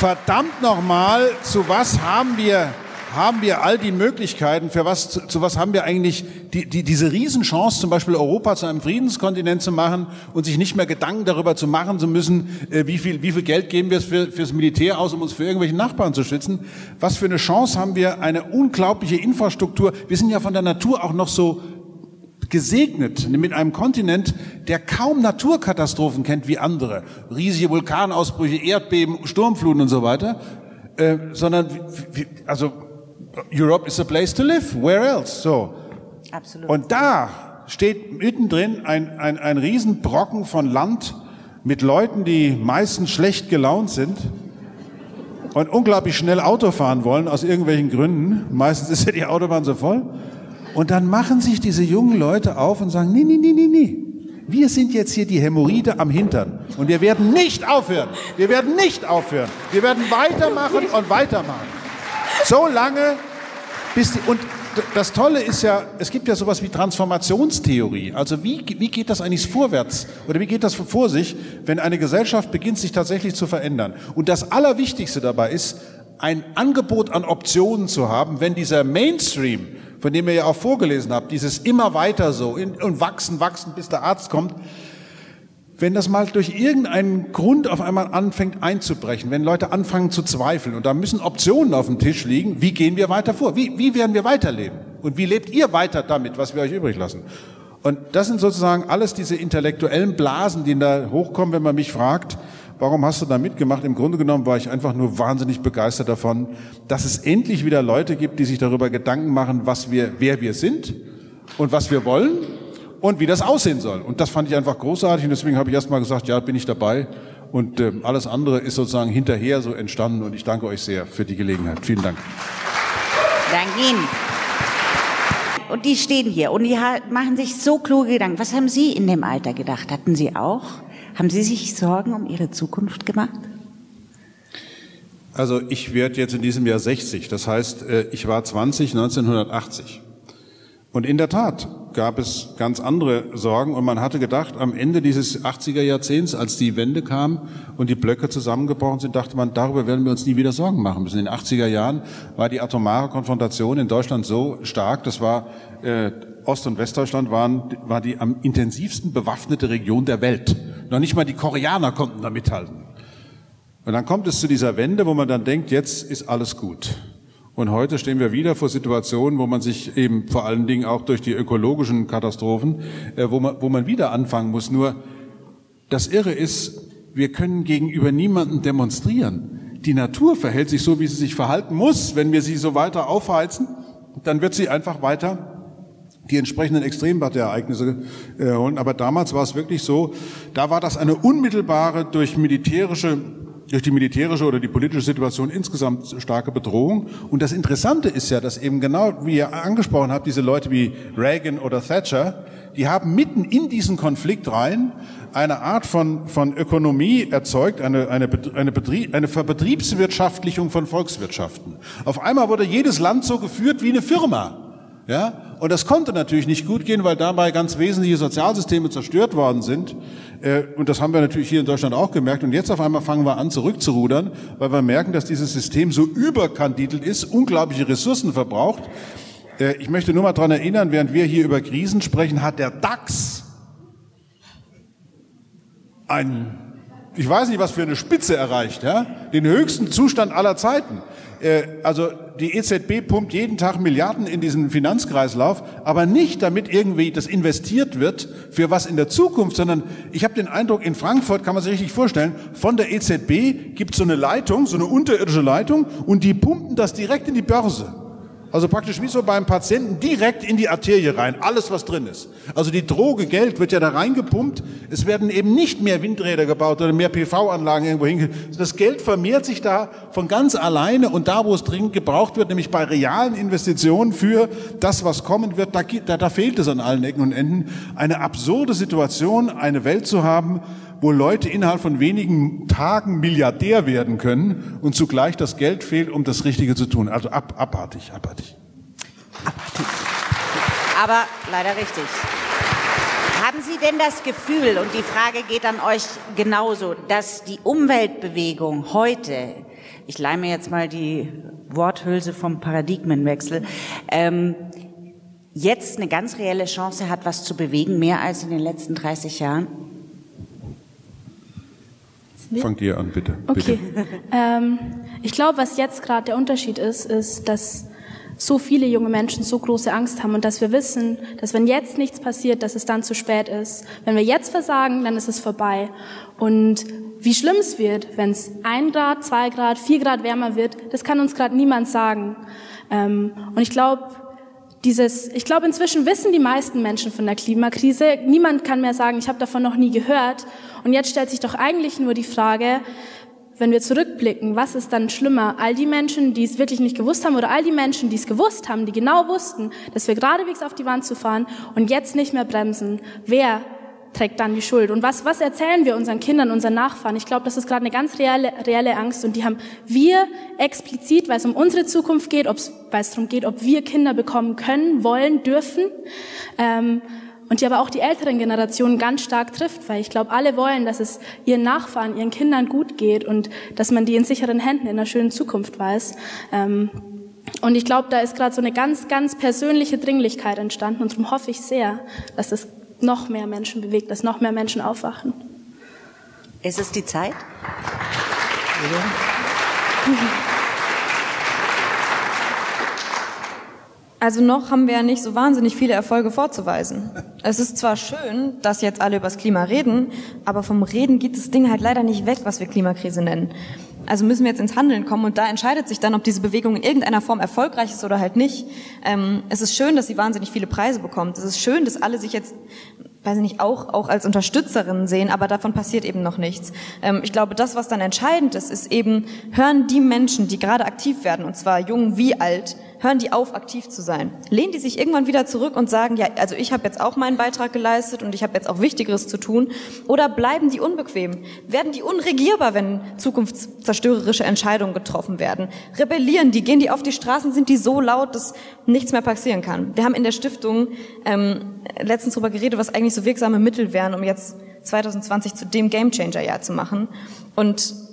Verdammt nochmal, zu was haben wir, haben wir all die Möglichkeiten, für was, zu, zu was haben wir eigentlich die, die, diese Riesenchance, zum Beispiel Europa zu einem Friedenskontinent zu machen und sich nicht mehr Gedanken darüber zu machen zu müssen, äh, wie viel, wie viel Geld geben wir für, fürs Militär aus, um uns für irgendwelche Nachbarn zu schützen. Was für eine Chance haben wir, eine unglaubliche Infrastruktur. Wir sind ja von der Natur auch noch so gesegnet mit einem Kontinent, der kaum Naturkatastrophen kennt wie andere. Riesige Vulkanausbrüche, Erdbeben, Sturmfluten und so weiter. Äh, sondern, also, Europe is a place to live. Where else? So. Absolut. Und da steht mittendrin ein, ein, ein Riesenbrocken von Land mit Leuten, die meistens schlecht gelaunt sind und unglaublich schnell Auto fahren wollen aus irgendwelchen Gründen. Meistens ist ja die Autobahn so voll. Und dann machen sich diese jungen Leute auf und sagen, nee, nee, nee, nee, nee. Wir sind jetzt hier die Hämorrhoide am Hintern. Und wir werden nicht aufhören. Wir werden nicht aufhören. Wir werden weitermachen und weitermachen. So lange, bis die, und das Tolle ist ja, es gibt ja sowas wie Transformationstheorie. Also wie, wie geht das eigentlich vorwärts? Oder wie geht das vor sich, wenn eine Gesellschaft beginnt, sich tatsächlich zu verändern? Und das Allerwichtigste dabei ist, ein Angebot an Optionen zu haben, wenn dieser Mainstream, von dem ihr ja auch vorgelesen habt, dieses immer weiter so und wachsen, wachsen, bis der Arzt kommt, wenn das mal durch irgendeinen Grund auf einmal anfängt einzubrechen, wenn Leute anfangen zu zweifeln und da müssen Optionen auf dem Tisch liegen, wie gehen wir weiter vor? Wie, wie werden wir weiterleben? Und wie lebt ihr weiter damit, was wir euch übrig lassen? Und das sind sozusagen alles diese intellektuellen Blasen, die da hochkommen, wenn man mich fragt, warum hast du da mitgemacht? Im Grunde genommen war ich einfach nur wahnsinnig begeistert davon, dass es endlich wieder Leute gibt, die sich darüber Gedanken machen, was wir, wer wir sind und was wir wollen und wie das aussehen soll. Und das fand ich einfach großartig und deswegen habe ich erstmal gesagt, ja, bin ich dabei. Und ähm, alles andere ist sozusagen hinterher so entstanden und ich danke euch sehr für die Gelegenheit. Vielen Dank. Danke Ihnen. Und die stehen hier und die machen sich so kluge Gedanken. Was haben Sie in dem Alter gedacht? Hatten Sie auch? Haben Sie sich Sorgen um Ihre Zukunft gemacht? Also ich werde jetzt in diesem Jahr 60. Das heißt, äh, ich war 20 1980. Und in der Tat gab es ganz andere Sorgen und man hatte gedacht, am Ende dieses 80er Jahrzehnts, als die Wende kam und die Blöcke zusammengebrochen sind, dachte man, darüber werden wir uns nie wieder Sorgen machen müssen. In den 80er Jahren war die atomare Konfrontation in Deutschland so stark, das war äh, Ost- und Westdeutschland waren, war die am intensivsten bewaffnete Region der Welt. Noch nicht mal die Koreaner konnten da mithalten. Und dann kommt es zu dieser Wende, wo man dann denkt, jetzt ist alles gut. Und heute stehen wir wieder vor Situationen, wo man sich eben vor allen Dingen auch durch die ökologischen Katastrophen, äh, wo, man, wo man wieder anfangen muss. Nur das Irre ist, wir können gegenüber niemanden demonstrieren. Die Natur verhält sich so, wie sie sich verhalten muss. Wenn wir sie so weiter aufheizen, dann wird sie einfach weiter die entsprechenden Extremwetterereignisse äh, holen. Aber damals war es wirklich so, da war das eine unmittelbare durch militärische durch die militärische oder die politische Situation insgesamt starke Bedrohung. Und das Interessante ist ja, dass eben genau, wie ihr angesprochen habt, diese Leute wie Reagan oder Thatcher, die haben mitten in diesen Konflikt rein eine Art von, von Ökonomie erzeugt, eine, eine, eine, Betrieb, eine Verbetriebswirtschaftlichung von Volkswirtschaften. Auf einmal wurde jedes Land so geführt wie eine Firma. Ja? Und das konnte natürlich nicht gut gehen, weil dabei ganz wesentliche Sozialsysteme zerstört worden sind. Äh, und das haben wir natürlich hier in Deutschland auch gemerkt. Und jetzt auf einmal fangen wir an, zurückzurudern, weil wir merken, dass dieses System so überkandidelt ist, unglaubliche Ressourcen verbraucht. Äh, ich möchte nur mal dran erinnern, während wir hier über Krisen sprechen, hat der DAX ein, ich weiß nicht, was für eine Spitze erreicht, ja? den höchsten Zustand aller Zeiten. Äh, also die EZB pumpt jeden Tag Milliarden in diesen Finanzkreislauf, aber nicht damit irgendwie das investiert wird für was in der Zukunft, sondern ich habe den Eindruck, in Frankfurt kann man sich richtig vorstellen, von der EZB gibt es so eine Leitung, so eine unterirdische Leitung und die pumpen das direkt in die Börse. Also praktisch wie so beim Patienten direkt in die Arterie rein, alles was drin ist. Also die Droge Geld wird ja da reingepumpt. Es werden eben nicht mehr Windräder gebaut oder mehr PV-Anlagen irgendwo hin. Das Geld vermehrt sich da von ganz alleine und da, wo es dringend gebraucht wird, nämlich bei realen Investitionen für das, was kommen wird, da, da, da fehlt es an allen Ecken und Enden. Eine absurde Situation, eine Welt zu haben, wo Leute innerhalb von wenigen Tagen Milliardär werden können und zugleich das Geld fehlt, um das Richtige zu tun. Also ab, abartig, abartig. Abartig. Aber leider richtig. Haben Sie denn das Gefühl, und die Frage geht an euch genauso, dass die Umweltbewegung heute, ich leih mir jetzt mal die Worthülse vom Paradigmenwechsel, ähm, jetzt eine ganz reelle Chance hat, was zu bewegen, mehr als in den letzten 30 Jahren? Fangt ihr an, bitte. Okay. Bitte. Ähm, ich glaube, was jetzt gerade der Unterschied ist, ist, dass so viele junge Menschen so große Angst haben und dass wir wissen, dass wenn jetzt nichts passiert, dass es dann zu spät ist. Wenn wir jetzt versagen, dann ist es vorbei. Und wie schlimm es wird, wenn es ein Grad, zwei Grad, vier Grad wärmer wird, das kann uns gerade niemand sagen. Ähm, und ich glaube, dieses, ich glaube, inzwischen wissen die meisten Menschen von der Klimakrise. Niemand kann mehr sagen, ich habe davon noch nie gehört. Und jetzt stellt sich doch eigentlich nur die Frage, wenn wir zurückblicken, was ist dann schlimmer? All die Menschen, die es wirklich nicht gewusst haben oder all die Menschen, die es gewusst haben, die genau wussten, dass wir geradewegs auf die Wand zu fahren und jetzt nicht mehr bremsen. Wer trägt dann die Schuld. Und was, was erzählen wir unseren Kindern, unseren Nachfahren? Ich glaube, das ist gerade eine ganz reelle, reelle Angst und die haben wir explizit, weil es um unsere Zukunft geht, weil es darum geht, ob wir Kinder bekommen können, wollen, dürfen. Ähm, und die aber auch die älteren Generationen ganz stark trifft, weil ich glaube, alle wollen, dass es ihren Nachfahren, ihren Kindern gut geht und dass man die in sicheren Händen in einer schönen Zukunft weiß. Ähm, und ich glaube, da ist gerade so eine ganz, ganz persönliche Dringlichkeit entstanden und darum hoffe ich sehr, dass es noch mehr Menschen bewegt, dass noch mehr Menschen aufwachen. Ist es die Zeit? Also noch haben wir ja nicht so wahnsinnig viele Erfolge vorzuweisen. Es ist zwar schön, dass jetzt alle übers Klima reden, aber vom Reden geht das Ding halt leider nicht weg, was wir Klimakrise nennen. Also müssen wir jetzt ins Handeln kommen und da entscheidet sich dann, ob diese Bewegung in irgendeiner Form erfolgreich ist oder halt nicht. Ähm, es ist schön, dass sie wahnsinnig viele Preise bekommt. Es ist schön, dass alle sich jetzt weiß ich nicht, auch, auch als Unterstützerinnen sehen, aber davon passiert eben noch nichts. Ähm, ich glaube, das, was dann entscheidend ist, ist eben, hören die Menschen, die gerade aktiv werden, und zwar jung wie alt, hören die auf, aktiv zu sein? Lehnen die sich irgendwann wieder zurück und sagen, ja, also ich habe jetzt auch meinen Beitrag geleistet und ich habe jetzt auch Wichtigeres zu tun? Oder bleiben die unbequem? Werden die unregierbar, wenn zukunftszerstörerische Entscheidungen getroffen werden? Rebellieren die? Gehen die auf die Straßen? Sind die so laut, dass nichts mehr passieren kann? Wir haben in der Stiftung ähm, letztens darüber geredet, was eigentlich so wirksame Mittel wären, um jetzt 2020 zu dem Gamechanger-Jahr zu machen. Und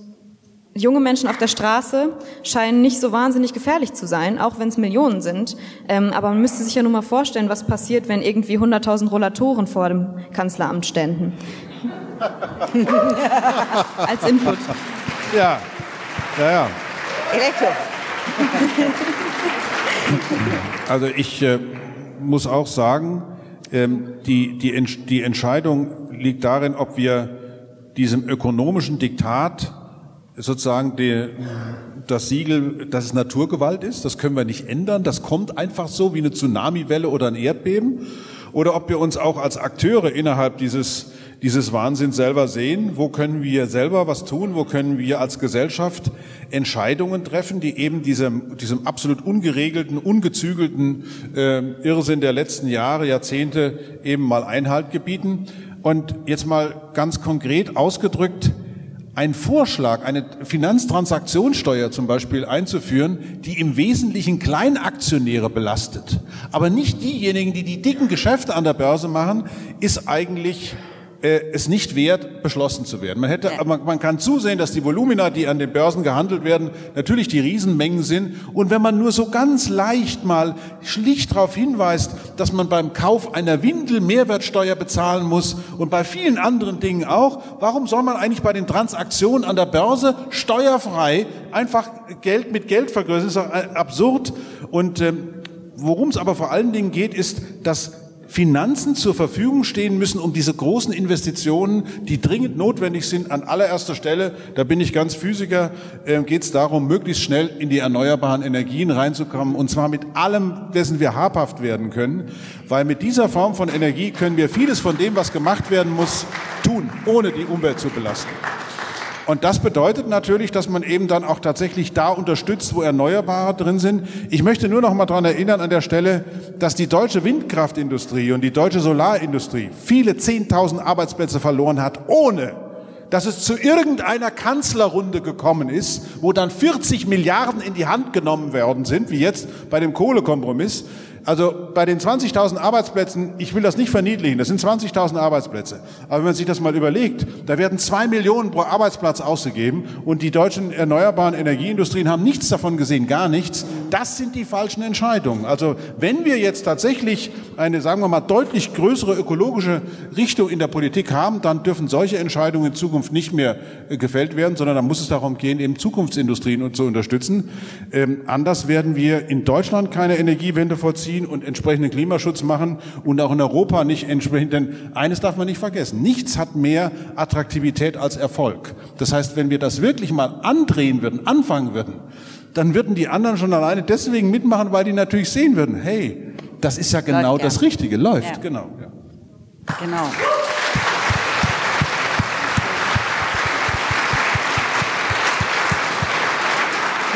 junge Menschen auf der Straße scheinen nicht so wahnsinnig gefährlich zu sein, auch wenn es Millionen sind. Ähm, aber man müsste sich ja nur mal vorstellen, was passiert, wenn irgendwie 100.000 Rollatoren vor dem Kanzleramt ständen. Als Input. Ja, ja, ja. Elektro. Also ich äh, muss auch sagen, ähm, die, die, die Entscheidung liegt darin, ob wir diesem ökonomischen Diktat sozusagen die, das Siegel, dass es Naturgewalt ist, das können wir nicht ändern, das kommt einfach so wie eine Tsunamiwelle oder ein Erdbeben, oder ob wir uns auch als Akteure innerhalb dieses dieses Wahnsinn selber sehen. Wo können wir selber was tun? Wo können wir als Gesellschaft Entscheidungen treffen, die eben diesem, diesem absolut ungeregelten, ungezügelten äh, Irrsinn der letzten Jahre, Jahrzehnte eben mal Einhalt gebieten? Und jetzt mal ganz konkret ausgedrückt, ein Vorschlag, eine Finanztransaktionssteuer zum Beispiel einzuführen, die im Wesentlichen Kleinaktionäre belastet, aber nicht diejenigen, die die dicken Geschäfte an der Börse machen, ist eigentlich es nicht wert, beschlossen zu werden. Man, hätte, man, man kann zusehen, dass die Volumina, die an den Börsen gehandelt werden, natürlich die Riesenmengen sind. Und wenn man nur so ganz leicht mal schlicht darauf hinweist, dass man beim Kauf einer Windel Mehrwertsteuer bezahlen muss und bei vielen anderen Dingen auch, warum soll man eigentlich bei den Transaktionen an der Börse steuerfrei einfach Geld mit Geld vergrößern? Das ist äh, absurd. Und ähm, worum es aber vor allen Dingen geht, ist, dass Finanzen zur Verfügung stehen müssen, um diese großen Investitionen, die dringend notwendig sind, an allererster Stelle, da bin ich ganz Physiker, äh, geht es darum, möglichst schnell in die erneuerbaren Energien reinzukommen, und zwar mit allem, dessen wir habhaft werden können, weil mit dieser Form von Energie können wir vieles von dem, was gemacht werden muss, tun, ohne die Umwelt zu belasten. Und das bedeutet natürlich, dass man eben dann auch tatsächlich da unterstützt, wo Erneuerbare drin sind. Ich möchte nur noch mal daran erinnern an der Stelle, dass die deutsche Windkraftindustrie und die deutsche Solarindustrie viele 10.000 Arbeitsplätze verloren hat, ohne dass es zu irgendeiner Kanzlerrunde gekommen ist, wo dann 40 Milliarden in die Hand genommen worden sind, wie jetzt bei dem Kohlekompromiss, also bei den 20.000 Arbeitsplätzen, ich will das nicht verniedlichen, das sind 20.000 Arbeitsplätze. Aber wenn man sich das mal überlegt, da werden zwei Millionen pro Arbeitsplatz ausgegeben und die deutschen erneuerbaren Energieindustrien haben nichts davon gesehen, gar nichts. Das sind die falschen Entscheidungen. Also wenn wir jetzt tatsächlich eine, sagen wir mal, deutlich größere ökologische Richtung in der Politik haben, dann dürfen solche Entscheidungen in Zukunft nicht mehr äh, gefällt werden, sondern dann muss es darum gehen, eben Zukunftsindustrien zu unterstützen. Ähm, anders werden wir in Deutschland keine Energiewende vollziehen ziehen und entsprechenden Klimaschutz machen und auch in Europa nicht entsprechend, denn eines darf man nicht vergessen, nichts hat mehr Attraktivität als Erfolg. Das heißt, wenn wir das wirklich mal andrehen würden, anfangen würden, dann würden die anderen schon alleine deswegen mitmachen, weil die natürlich sehen würden, hey, das ist ja genau läuft, das Richtige, läuft, ja. genau. Ja. Genau.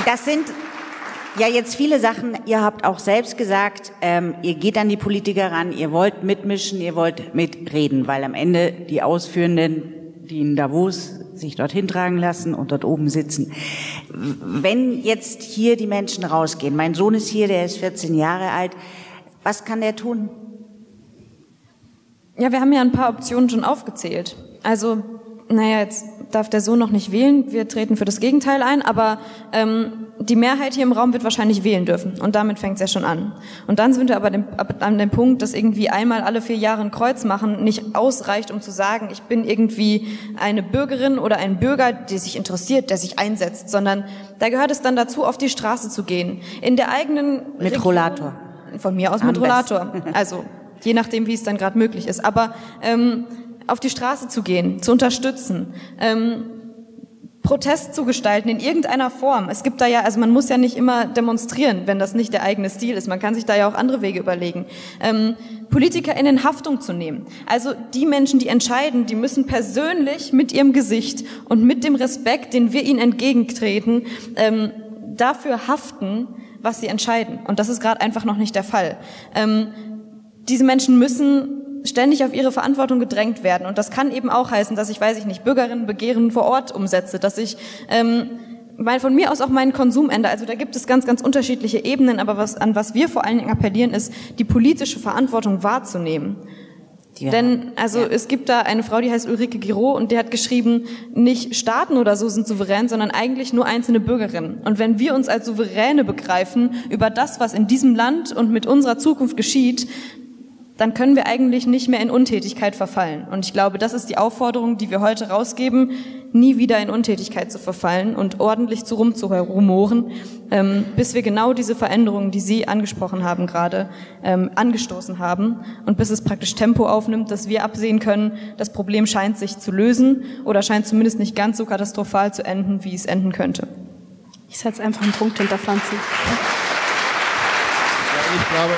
Das sind ja, jetzt viele Sachen. Ihr habt auch selbst gesagt, ähm, ihr geht an die Politiker ran, ihr wollt mitmischen, ihr wollt mitreden, weil am Ende die Ausführenden, die in Davos sich dorthin tragen lassen und dort oben sitzen. Wenn jetzt hier die Menschen rausgehen, mein Sohn ist hier, der ist 14 Jahre alt, was kann der tun? Ja, wir haben ja ein paar Optionen schon aufgezählt. Also, naja, jetzt darf der Sohn noch nicht wählen. Wir treten für das Gegenteil ein, aber ähm, die Mehrheit hier im Raum wird wahrscheinlich wählen dürfen. Und damit fängt es ja schon an. Und dann sind wir aber dem, an dem Punkt, dass irgendwie einmal alle vier Jahre ein Kreuz machen nicht ausreicht, um zu sagen, ich bin irgendwie eine Bürgerin oder ein Bürger, der sich interessiert, der sich einsetzt, sondern da gehört es dann dazu, auf die Straße zu gehen. In der eigenen Mit Region, Rollator. Von mir aus Am mit Rollator. Also je nachdem, wie es dann gerade möglich ist. Aber ähm, auf die Straße zu gehen, zu unterstützen. Ähm, Protest zu gestalten in irgendeiner Form. Es gibt da ja, also man muss ja nicht immer demonstrieren, wenn das nicht der eigene Stil ist. Man kann sich da ja auch andere Wege überlegen. Ähm, Politiker in Haftung zu nehmen. Also die Menschen, die entscheiden, die müssen persönlich mit ihrem Gesicht und mit dem Respekt, den wir ihnen entgegentreten, ähm, dafür haften, was sie entscheiden. Und das ist gerade einfach noch nicht der Fall. Ähm, diese Menschen müssen ständig auf ihre Verantwortung gedrängt werden. Und das kann eben auch heißen, dass ich, weiß ich nicht, Bürgerinnenbegehren vor Ort umsetze, dass ich ähm, weil von mir aus auch meinen Konsum ändere. Also da gibt es ganz, ganz unterschiedliche Ebenen, aber was, an was wir vor allen Dingen appellieren, ist, die politische Verantwortung wahrzunehmen. Ja. Denn also ja. es gibt da eine Frau, die heißt Ulrike Giraud und die hat geschrieben, nicht Staaten oder so sind souverän, sondern eigentlich nur einzelne Bürgerinnen. Und wenn wir uns als Souveräne begreifen über das, was in diesem Land und mit unserer Zukunft geschieht, dann können wir eigentlich nicht mehr in Untätigkeit verfallen. Und ich glaube, das ist die Aufforderung, die wir heute rausgeben, nie wieder in Untätigkeit zu verfallen und ordentlich zu rumzurumoren, ähm, bis wir genau diese Veränderungen, die Sie angesprochen haben gerade, ähm, angestoßen haben und bis es praktisch Tempo aufnimmt, dass wir absehen können, das Problem scheint sich zu lösen oder scheint zumindest nicht ganz so katastrophal zu enden, wie es enden könnte. Ich setze einfach einen Punkt hinter Franzi. Ja, ich glaube,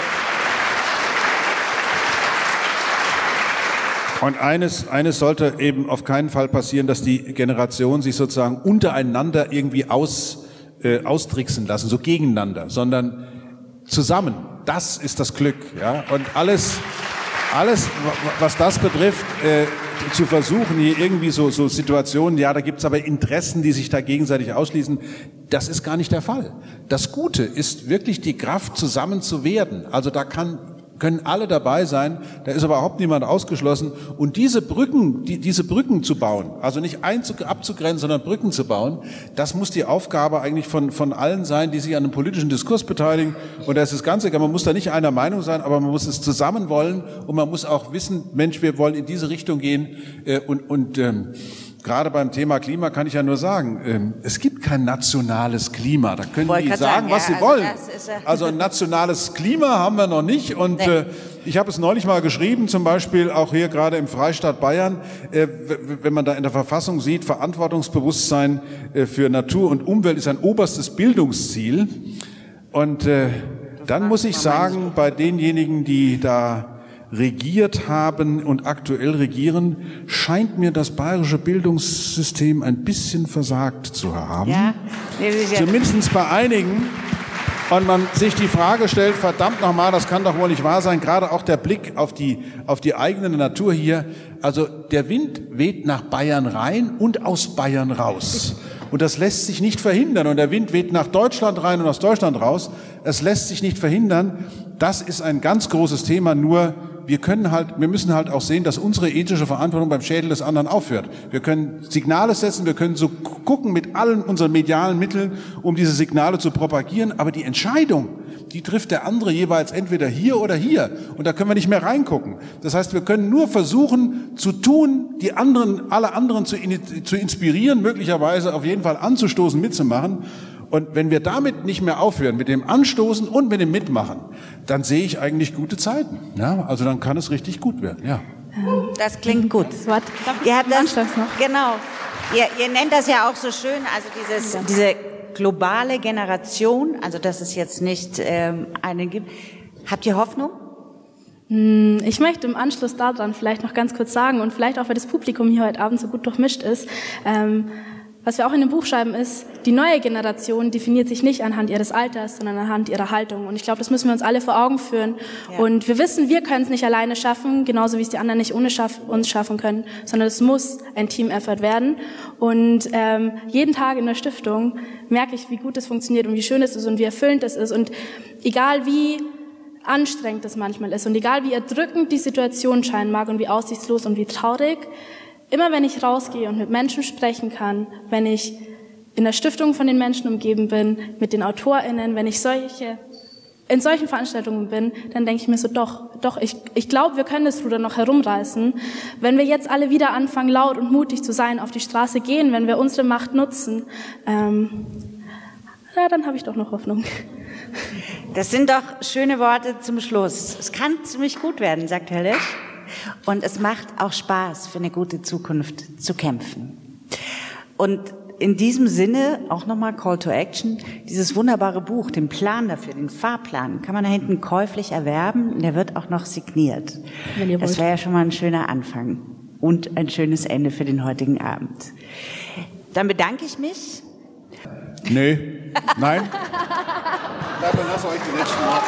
Und eines, eines sollte eben auf keinen Fall passieren, dass die Generation sich sozusagen untereinander irgendwie aus, äh, austricksen lassen, so gegeneinander, sondern zusammen. Das ist das Glück. Ja? Und alles, alles, was das betrifft, äh, zu versuchen, hier irgendwie so, so Situationen, ja, da gibt's aber Interessen, die sich da gegenseitig ausschließen, das ist gar nicht der Fall. Das Gute ist wirklich die Kraft, zusammen zu werden. Also da kann können alle dabei sein, da ist überhaupt niemand ausgeschlossen. Und diese Brücken, die, diese Brücken zu bauen, also nicht abzugrenzen, sondern Brücken zu bauen, das muss die Aufgabe eigentlich von, von allen sein, die sich an einem politischen Diskurs beteiligen. Und das ist das Ganze, man muss da nicht einer Meinung sein, aber man muss es zusammen wollen und man muss auch wissen, Mensch, wir wollen in diese Richtung gehen äh, und, und ähm, gerade beim Thema Klima kann ich ja nur sagen, ähm, es gibt kein nationales Klima. Da können die sagen, sagen was ja, sie also wollen. Also ein nationales Klima haben wir noch nicht. Und nee. äh, ich habe es neulich mal geschrieben, zum Beispiel auch hier gerade im Freistaat Bayern, äh, wenn man da in der Verfassung sieht, Verantwortungsbewusstsein äh, für Natur und Umwelt ist ein oberstes Bildungsziel. Und dann muss ich sagen, bei denjenigen, die da regiert haben und aktuell regieren, scheint mir das bayerische Bildungssystem ein bisschen versagt zu haben. Ja, Zumindest bei einigen. Und man sich die Frage stellt, verdammt nochmal, das kann doch wohl nicht wahr sein, gerade auch der Blick auf die, auf die eigene Natur hier. Also der Wind weht nach Bayern rein und aus Bayern raus. Und das lässt sich nicht verhindern. Und der Wind weht nach Deutschland rein und aus Deutschland raus. Es lässt sich nicht verhindern. Das ist ein ganz großes Thema. Nur wir können halt, wir müssen halt auch sehen, dass unsere ethische Verantwortung beim Schädel des anderen aufhört. Wir können Signale setzen, wir können so gucken mit allen unseren medialen Mitteln, um diese Signale zu propagieren, aber die Entscheidung, die trifft der andere jeweils entweder hier oder hier. Und da können wir nicht mehr reingucken. Das heißt, wir können nur versuchen zu tun, die anderen, alle anderen zu, zu inspirieren, möglicherweise auf jeden Fall anzustoßen, mitzumachen. Und wenn wir damit nicht mehr aufhören, mit dem Anstoßen und mit dem Mitmachen, dann sehe ich eigentlich gute Zeiten. Ja, also dann kann es richtig gut werden. Ja. Das klingt gut. Ihr habt das, noch? Genau. Ihr, ihr nennt das ja auch so schön, also dieses, diese globale Generation, also dass es jetzt nicht ähm, eine gibt. Habt ihr Hoffnung? Hm, ich möchte im Anschluss daran vielleicht noch ganz kurz sagen und vielleicht auch, weil das Publikum hier heute Abend so gut durchmischt ist, ähm, was wir auch in dem Buch schreiben, ist, die neue Generation definiert sich nicht anhand ihres Alters, sondern anhand ihrer Haltung. Und ich glaube, das müssen wir uns alle vor Augen führen. Ja. Und wir wissen, wir können es nicht alleine schaffen, genauso wie es die anderen nicht ohne schaff uns schaffen können, sondern es muss ein Team-Effort werden. Und ähm, jeden Tag in der Stiftung merke ich, wie gut es funktioniert und wie schön es ist und wie erfüllend es ist. Und egal wie anstrengend es manchmal ist und egal wie erdrückend die Situation scheinen mag und wie aussichtslos und wie traurig, Immer wenn ich rausgehe und mit Menschen sprechen kann, wenn ich in der Stiftung von den Menschen umgeben bin, mit den AutorInnen, wenn ich solche, in solchen Veranstaltungen bin, dann denke ich mir so, doch, doch, ich, ich glaube, wir können das Ruder noch herumreißen. Wenn wir jetzt alle wieder anfangen, laut und mutig zu sein, auf die Straße gehen, wenn wir unsere Macht nutzen, ähm, ja, dann habe ich doch noch Hoffnung. Das sind doch schöne Worte zum Schluss. Es kann ziemlich gut werden, sagt Herr Lesch. Und es macht auch Spaß, für eine gute Zukunft zu kämpfen. Und in diesem Sinne auch nochmal Call to Action. Dieses wunderbare Buch, den Plan dafür, den Fahrplan, kann man da hinten käuflich erwerben. Der wird auch noch signiert. Das wäre ja schon mal ein schöner Anfang und ein schönes Ende für den heutigen Abend. Dann bedanke ich mich. Nee, nein. Dann lass euch die letzten Worte.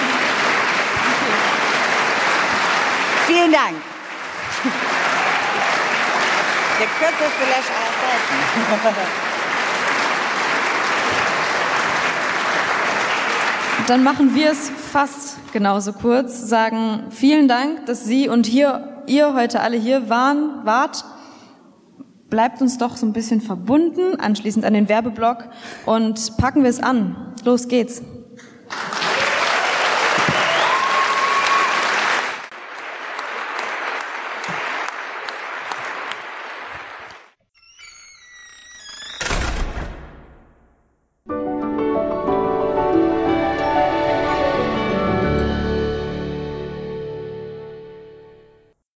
Vielen Dank. Der kürzeste Lash aller Zeiten. Dann machen wir es fast genauso kurz, sagen vielen Dank, dass Sie und hier, ihr heute alle hier waren, wart. Bleibt uns doch so ein bisschen verbunden, anschließend an den Werbeblock und packen wir es an. Los geht's.